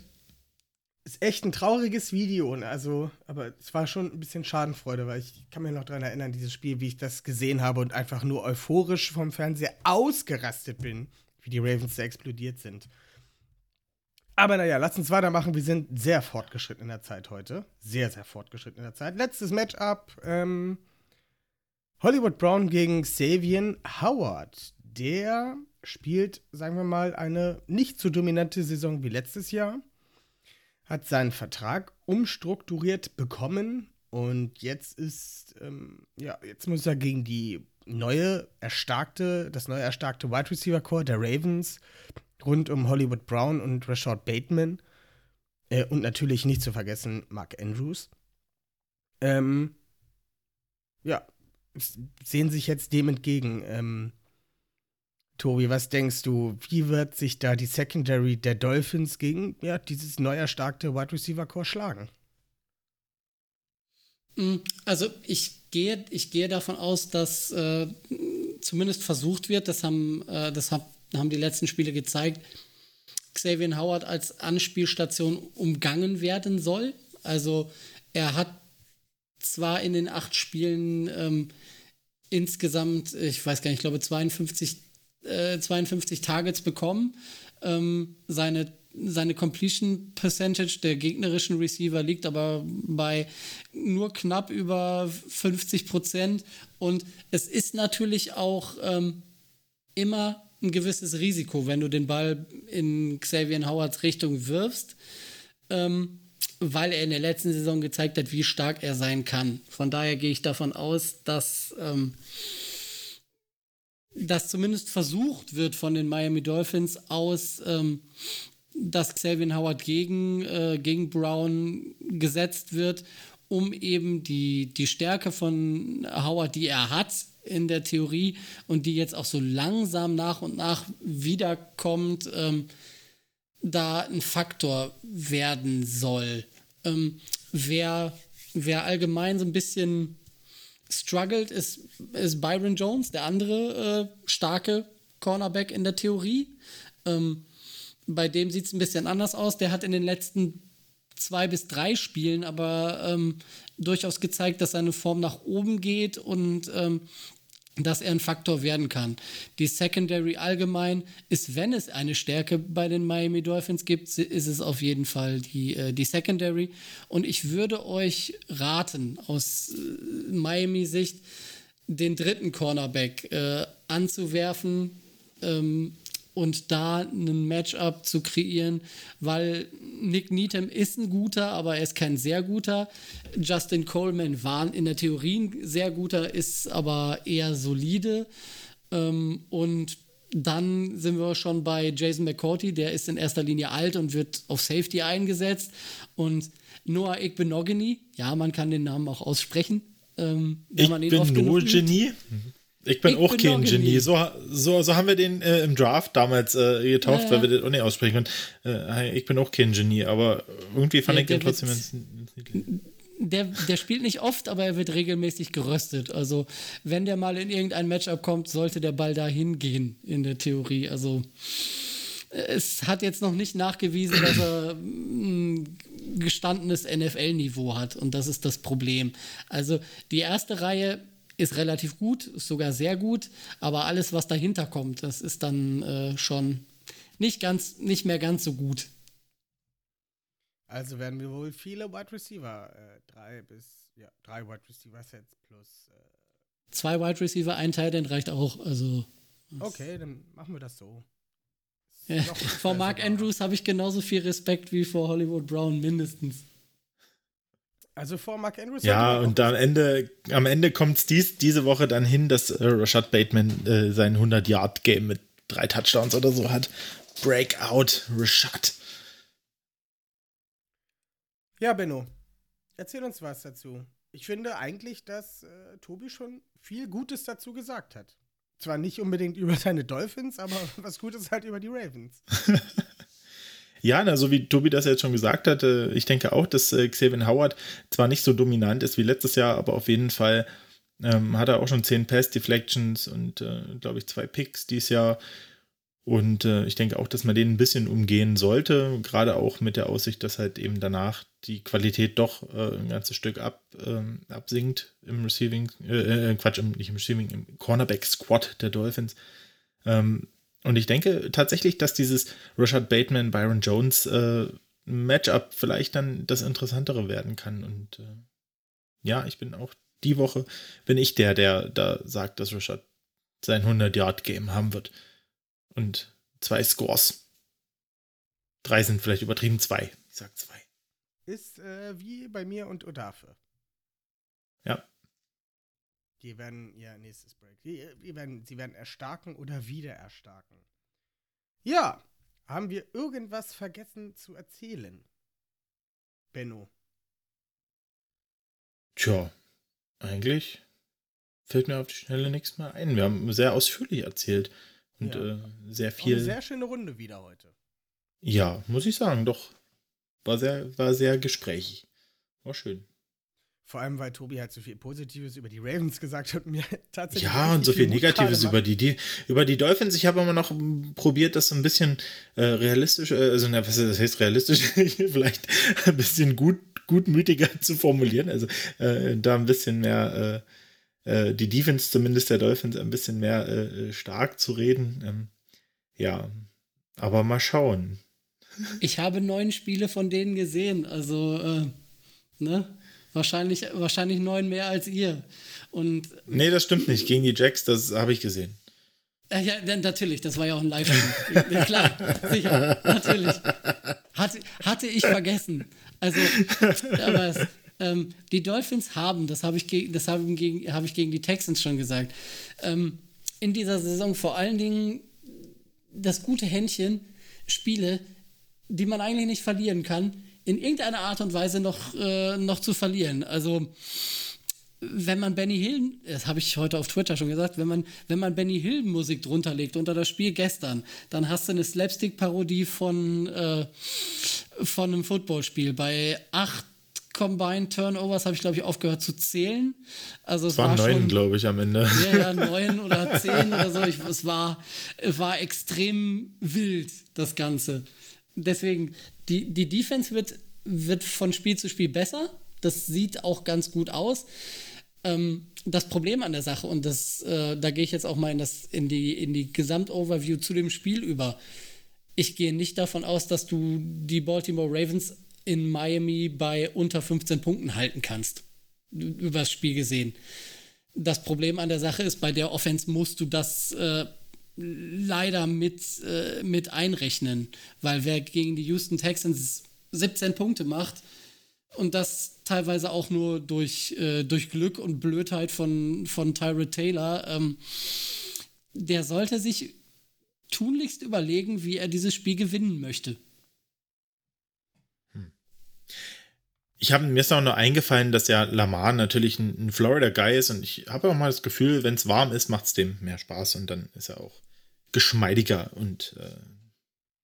ist echt ein trauriges Video. Und also, aber es war schon ein bisschen Schadenfreude, weil ich kann mich noch daran erinnern, dieses Spiel, wie ich das gesehen habe und einfach nur euphorisch vom Fernseher ausgerastet bin, wie die Ravens da explodiert sind. Aber naja, lass uns weitermachen. Wir sind sehr fortgeschritten in der Zeit heute. Sehr, sehr fortgeschritten in der Zeit. Letztes Matchup: ähm, Hollywood Brown gegen Savian Howard. Der spielt, sagen wir mal, eine nicht so dominante Saison wie letztes Jahr hat seinen Vertrag umstrukturiert bekommen und jetzt ist, ähm, ja, jetzt muss er gegen die neue, erstarkte, das neue erstarkte Wide Receiver Core der Ravens rund um Hollywood Brown und Rashad Bateman äh, und natürlich nicht zu vergessen Mark Andrews. Ähm, ja, sehen sich jetzt dem entgegen. Ähm, Tobi, was denkst du, wie wird sich da die Secondary der Dolphins gegen ja, dieses neu erstarkte Wide Receiver Core schlagen? Mm, also ich gehe, ich gehe davon aus, dass äh, zumindest versucht wird, das haben, äh, das hab, haben die letzten Spiele gezeigt, Xavier Howard als Anspielstation umgangen werden soll. Also er hat zwar in den acht Spielen ähm, insgesamt, ich weiß gar nicht, ich glaube 52 äh, 52 Targets bekommen. Ähm, seine, seine Completion Percentage der gegnerischen Receiver liegt aber bei nur knapp über 50 Prozent. Und es ist natürlich auch ähm, immer ein gewisses Risiko, wenn du den Ball in Xavier Howards Richtung wirfst, ähm, weil er in der letzten Saison gezeigt hat, wie stark er sein kann. Von daher gehe ich davon aus, dass ähm, dass zumindest versucht wird von den Miami Dolphins aus, ähm, dass Xavier Howard gegen, äh, gegen Brown gesetzt wird, um eben die, die Stärke von Howard, die er hat in der Theorie und die jetzt auch so langsam nach und nach wiederkommt, ähm, da ein Faktor werden soll. Ähm, wer, wer allgemein so ein bisschen struggelt, ist, ist Byron Jones, der andere äh, starke Cornerback in der Theorie. Ähm, bei dem sieht es ein bisschen anders aus. Der hat in den letzten zwei bis drei Spielen aber ähm, durchaus gezeigt, dass seine Form nach oben geht und ähm, dass er ein Faktor werden kann. Die Secondary allgemein ist, wenn es eine Stärke bei den Miami Dolphins gibt, ist es auf jeden Fall die, äh, die Secondary. Und ich würde euch raten, aus äh, Miami-Sicht, den dritten Cornerback äh, anzuwerfen. Ähm, und da ein Matchup zu kreieren, weil Nick Needham ist ein guter, aber er ist kein sehr guter. Justin Coleman war in der Theorie ein sehr guter, ist aber eher solide. Ähm, und dann sind wir schon bei Jason McCourty, der ist in erster Linie alt und wird auf Safety eingesetzt. Und Noah Igbenogany, ja, man kann den Namen auch aussprechen. Ähm, ich bin nur Genie. Ich bin ich auch bin kein Genie. So, so, so haben wir den äh, im Draft damals äh, getauft, ja, weil wir das auch nicht aussprechen können. Äh, ich bin auch kein Genie, aber irgendwie fand der, ich den trotzdem ganz der, der spielt nicht oft, aber er wird regelmäßig geröstet. Also, wenn der mal in irgendein Matchup kommt, sollte der Ball da hingehen, in der Theorie. Also, es hat jetzt noch nicht nachgewiesen, dass er ein gestandenes NFL-Niveau hat. Und das ist das Problem. Also, die erste Reihe ist relativ gut, ist sogar sehr gut, aber alles, was dahinter kommt, das ist dann äh, schon nicht ganz, nicht mehr ganz so gut. Also werden wir wohl viele Wide Receiver, äh, drei bis, ja, drei Wide Receiver Sets plus. Äh Zwei Wide Receiver, ein Teil, den reicht auch, also. Okay, dann machen wir das so. Ja, vor Mark Andrews habe ich genauso viel Respekt wie vor Hollywood Brown, mindestens. Also vor Mark Andrews. Ja, und am Ende, am Ende kommt es dies, diese Woche dann hin, dass äh, Rashad Bateman äh, sein 100-Yard-Game mit drei Touchdowns oder so hat. Breakout, Rashad. Ja, Benno, erzähl uns was dazu. Ich finde eigentlich, dass äh, Tobi schon viel Gutes dazu gesagt hat. Zwar nicht unbedingt über seine Dolphins, aber was Gutes halt über die Ravens. Ja, na, so wie Tobi das jetzt schon gesagt hatte, ich denke auch, dass äh, Xavier Howard zwar nicht so dominant ist wie letztes Jahr, aber auf jeden Fall ähm, hat er auch schon zehn Pass-Deflections und, äh, glaube ich, zwei Picks dieses Jahr. Und äh, ich denke auch, dass man den ein bisschen umgehen sollte, gerade auch mit der Aussicht, dass halt eben danach die Qualität doch äh, ein ganzes Stück ab, ähm, absinkt im Receiving, äh, äh, Quatsch, im, nicht im Receiving, im Cornerback-Squad der Dolphins. Ähm, und ich denke tatsächlich, dass dieses Rashad Bateman, Byron Jones äh, Matchup vielleicht dann das Interessantere werden kann. Und äh, ja, ich bin auch die Woche, bin ich der, der da sagt, dass Rashad sein 100-Yard-Game haben wird. Und zwei Scores. Drei sind vielleicht übertrieben, zwei. Ich sag zwei. Ist äh, wie bei mir und Odafe. Ja. Die werden ihr nächstes Break. Die, die werden, sie werden erstarken oder wieder erstarken. Ja, haben wir irgendwas vergessen zu erzählen? Benno. Tja, eigentlich fällt mir auf die Schnelle nichts mehr ein. Wir haben sehr ausführlich erzählt. Und Ja. äh, sehr Auch viel. Eine sehr schöne Runde wieder heute. ja, muss ich sagen, doch. War sehr, war sehr gesprächig. War schön. Vor allem, weil Tobi halt so viel Positives über die Ravens gesagt hat und mir tatsächlich. Ja, und so viel Negatives über die, die, über die Dolphins. Ich habe immer noch probiert, das so ein bisschen äh, realistisch, äh, also na, was das heißt realistisch, vielleicht ein bisschen gut, gutmütiger zu formulieren. Also äh, da ein bisschen mehr äh, äh, die Defense zumindest der Dolphins ein bisschen mehr äh, stark zu reden. Ähm, ja, aber mal schauen. Ich habe neun Spiele von denen gesehen, also äh, ne? Wahrscheinlich, wahrscheinlich neun mehr als ihr. Und Nee, das stimmt nicht. Gegen die Jacks, das habe ich gesehen. äh, ja, natürlich, das war ja auch ein Live-Stream. ja, klar, sicher, natürlich. Hatte, hatte ich vergessen. Also, aber es, ähm, die Dolphins haben, das habe ich, gegen, das habe gegen, habe ich gegen die Texans schon gesagt, ähm, in dieser Saison vor allen Dingen das gute Händchen, Spiele, die man eigentlich nicht verlieren kann, in irgendeiner Art und Weise noch, äh, noch zu verlieren. Also wenn man Benny Hill, das habe ich heute auf Twitter schon gesagt, wenn man, wenn man Benny Hill Musik drunter legt unter das Spiel gestern, dann hast du eine Slapstick-Parodie von, äh, von einem Footballspiel. Bei acht Combined Turnovers habe ich, glaube ich, aufgehört zu zählen. Also es Es waren war neun, glaube ich, am Ende. ja, ja, neun oder zehn oder so. Ich, es, war, es war extrem wild, das Ganze. Deswegen, die, die Defense wird, wird von Spiel zu Spiel besser. Das sieht auch ganz gut aus. Ähm, das Problem an der Sache, und das, äh, da gehe ich jetzt auch mal in, das, in die, in die Gesamtoverview zu dem Spiel über. Ich gehe nicht davon aus, dass du die Baltimore Ravens in Miami bei unter 15 Punkten halten kannst. Übers Spiel gesehen. Das Problem an der Sache ist, bei der Offense musst du das äh, leider mit, äh, mit einrechnen, weil wer gegen die Houston Texans 17 Punkte macht und das teilweise auch nur durch, äh, durch Glück und Blödheit von, von Tyrod Taylor, ähm, der sollte sich tunlichst überlegen, wie er dieses Spiel gewinnen möchte. Ich habe mir ist auch nur eingefallen, dass ja Lamar natürlich ein, ein Florida-Guy ist und ich habe auch mal das Gefühl, wenn es warm ist, macht es dem mehr Spaß und dann ist er auch geschmeidiger und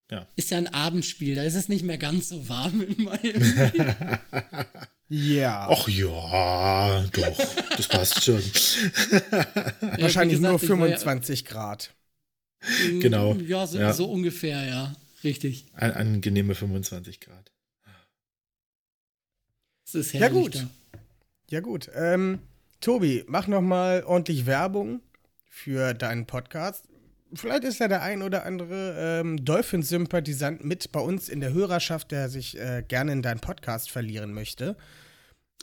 äh, Ist ja ein Abendspiel, da ist es nicht mehr ganz so warm in Miami. Ja. ach ja, doch, das passt schon. Ja, Wahrscheinlich nur gesagt, ich war ja- 25 Grad. Genau, Ja, so, ja. so ungefähr, ja. Richtig. An, angenehme 25 Grad. Es ist Ja, herrlich gut. da. Ja, gut. Ähm, Tobi, mach noch mal ordentlich Werbung für deinen Podcast. Vielleicht ist ja der ein oder andere ähm, Dolphins-Sympathisant mit bei uns in der Hörerschaft, der sich äh, gerne in deinen Podcast verlieren möchte.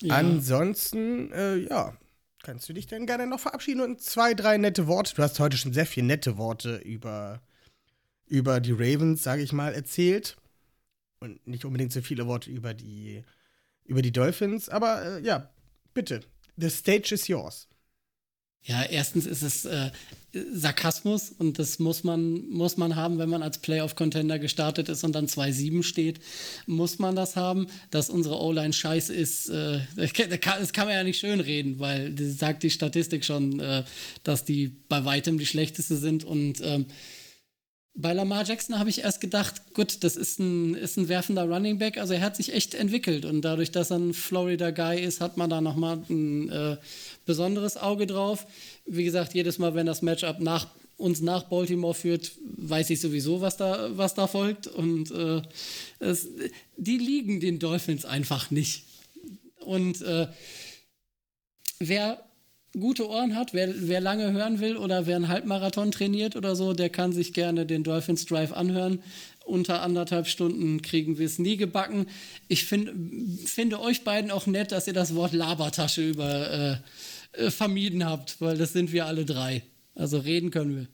Ja. Ansonsten, äh, ja, kannst du dich denn gerne noch verabschieden und zwei, drei nette Worte. Du hast heute schon sehr viele nette Worte über, über die Ravens, sage ich mal, erzählt. Und nicht unbedingt so viele Worte über die, über die Dolphins. Aber äh, ja, bitte, the stage is yours. Ja, erstens ist es äh, Sarkasmus und das muss man, muss man haben, wenn man als Playoff-Contender gestartet ist und dann 2-7 steht, muss man das haben. Dass unsere O-Line scheiße ist, äh, das, kann, das kann man ja nicht schönreden, weil das sagt die Statistik schon, äh, dass die bei weitem die schlechteste sind und ähm, bei Lamar Jackson habe ich erst gedacht, gut, das ist ein, ist ein werfender Running Back, also er hat sich echt entwickelt und dadurch, dass er ein Florida Guy ist, hat man da nochmal ein äh, besonderes Auge drauf. Wie gesagt, jedes Mal, wenn das Matchup nach uns nach Baltimore führt, weiß ich sowieso, was da, was da folgt und äh, es, die liegen den Dolphins einfach nicht. Und äh, wer gute Ohren hat, wer, wer lange hören will oder wer einen Halbmarathon trainiert oder so, der kann sich gerne den Dolphins Drive anhören. Unter anderthalb Stunden kriegen wir es nie gebacken. Ich find, finde euch beiden auch nett, dass ihr das Wort Labertasche über äh, äh, vermieden habt, weil das sind wir alle drei. Also reden können wir.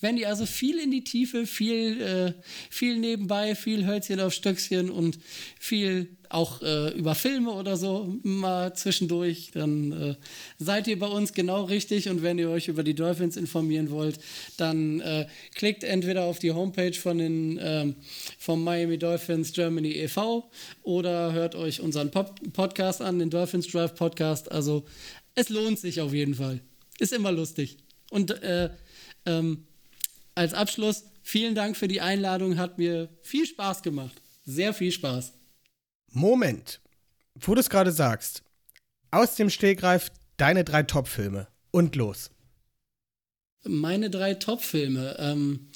Wenn ihr also viel in die Tiefe, viel, äh, viel nebenbei, viel Hölzchen auf Stöckchen und viel auch äh, über Filme oder so mal zwischendurch, dann äh, seid ihr bei uns genau richtig. Und wenn ihr euch über die Dolphins informieren wollt, dann äh, klickt entweder auf die Homepage von den, ähm, vom Miami Dolphins Germany e.V. oder hört euch unseren Pop Podcast an, den Dolphins Drive Podcast. Also es lohnt sich auf jeden Fall. Ist immer lustig. Und äh, Ähm, als Abschluss, vielen Dank für die Einladung, hat mir viel Spaß gemacht. Sehr viel Spaß. Moment, wo du es gerade sagst, aus dem Stehgreif deine drei Top-Filme und los. Meine drei Top-Filme. Ähm,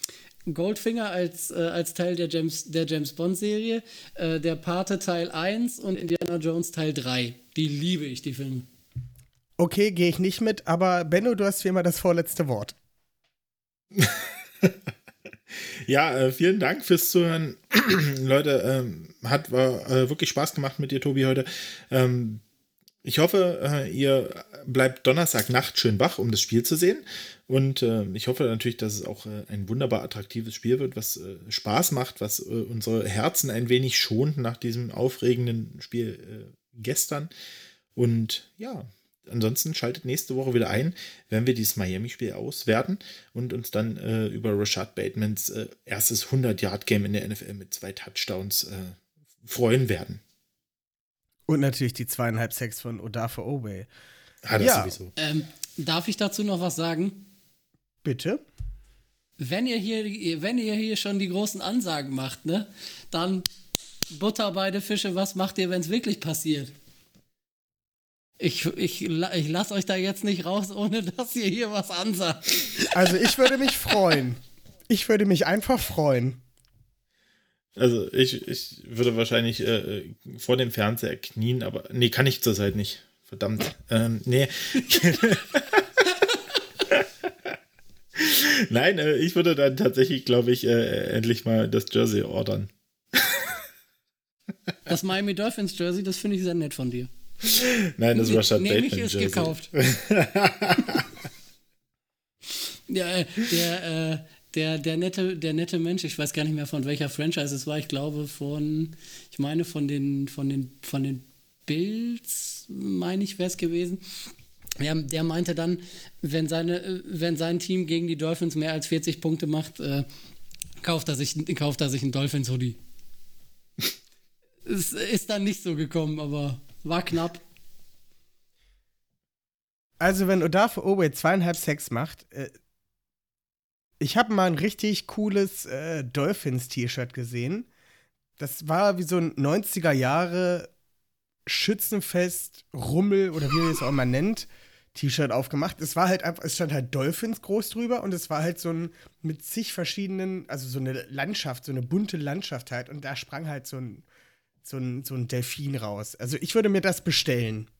Goldfinger als, äh, als Teil der James, der James Bond-Serie, äh, der Pate Teil 1 und Indiana Jones Teil 3. Die liebe ich, die Filme. Okay, gehe ich nicht mit, aber Benno, du hast wie immer das vorletzte Wort. Ja, äh, vielen Dank fürs Zuhören. Leute, ähm, hat äh, wirklich Spaß gemacht mit dir, Tobi, heute. Ähm, ich hoffe, äh, ihr bleibt Donnerstagnacht schön wach, um das Spiel zu sehen. Und äh, ich hoffe natürlich, dass es auch äh, ein wunderbar attraktives Spiel wird, was äh, Spaß macht, was äh, unsere Herzen ein wenig schont nach diesem aufregenden Spiel äh, gestern. Und ja, ansonsten schaltet nächste Woche wieder ein, wenn wir dieses Miami-Spiel auswerten und uns dann über Rashad Batemans erstes 100-Yard-Game in der NFL mit zwei Touchdowns äh, freuen werden. Und natürlich die zweieinhalb Sex von Odafe Obey. Ah, das Ja. sowieso. Ähm, darf ich dazu noch was sagen? Bitte? Wenn ihr hier, wenn ihr hier schon die großen Ansagen macht, ne, dann Butter beide Fische, was macht ihr, wenn es wirklich passiert? Ich, ich, ich lasse euch da jetzt nicht raus, ohne dass ihr hier was ansagt. Also ich würde mich freuen. Ich würde mich einfach freuen. Also ich, ich würde wahrscheinlich äh, vor dem Fernseher knien, aber nee, kann ich zurzeit nicht. Verdammt. Ähm, nee. Nein, äh, ich würde dann tatsächlich, glaube ich, äh, endlich mal das Jersey ordern. Das Miami Dolphins Jersey, das finde ich sehr nett von dir. Nein, das Rashad Bateman ist Jersey. gekauft. ja, äh, der, äh, der, der, nette, der nette Mensch, ich weiß gar nicht mehr von welcher Franchise es war, ich glaube von, ich meine von den, von den, von den Bills, meine ich, wäre es gewesen. Ja, der meinte dann, wenn, seine, wenn sein Team gegen die Dolphins mehr als 40 Punkte macht, äh, kauft, er sich, kauft er sich einen Dolphins-Hoodie. es ist dann nicht so gekommen, aber war knapp. Also wenn Odafe Obey zweieinhalb Sex macht, äh, ich habe mal ein richtig cooles äh, Dolphins-T-Shirt gesehen. Das war wie so ein 90er Jahre Schützenfest, Rummel oder wie ihr es auch immer nennt, T-Shirt aufgemacht. Es war halt einfach, es stand halt Dolphins groß drüber und es war halt so ein mit zig verschiedenen, also so eine Landschaft, so eine bunte Landschaft halt und da sprang halt so ein, so ein, so ein Delfin raus. Also ich würde mir das bestellen.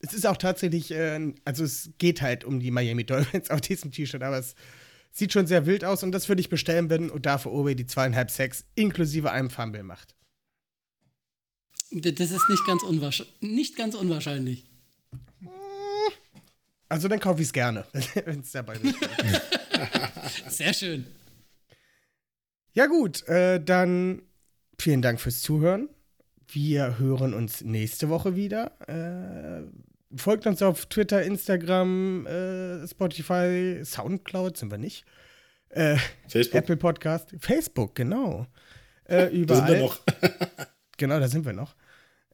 Es ist auch tatsächlich, äh, also es geht halt um die Miami Dolphins auf diesem T-Shirt, aber es sieht schon sehr wild aus und das würde ich bestellen, wenn Odafe Owe die zweieinhalb Sex inklusive einem Fumble macht. Das ist nicht ganz, unwahrsch nicht ganz unwahrscheinlich. Also dann kaufe ich es gerne, wenn es dabei ist. Sehr schön. ja gut, äh, dann vielen Dank fürs Zuhören. Wir hören uns nächste Woche wieder. Äh, folgt uns auf Twitter, Instagram, äh, Spotify, Soundcloud sind wir nicht. Äh, Facebook. Apple Podcast, Facebook, genau. Äh, Da überall. sind wir noch. Genau, da sind wir noch.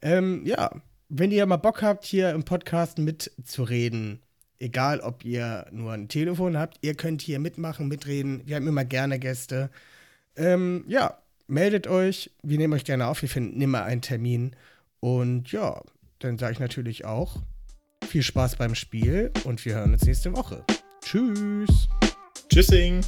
Ähm, ja, wenn ihr mal Bock habt, hier im Podcast mitzureden, egal ob ihr nur ein Telefon habt, ihr könnt hier mitmachen, mitreden. Wir haben immer gerne Gäste. Ähm, ja, meldet euch. Wir nehmen euch gerne auf. Wir finden immer einen Termin. Und ja, dann sage ich natürlich auch viel Spaß beim Spiel und wir hören uns nächste Woche. Tschüss. Tschüssing.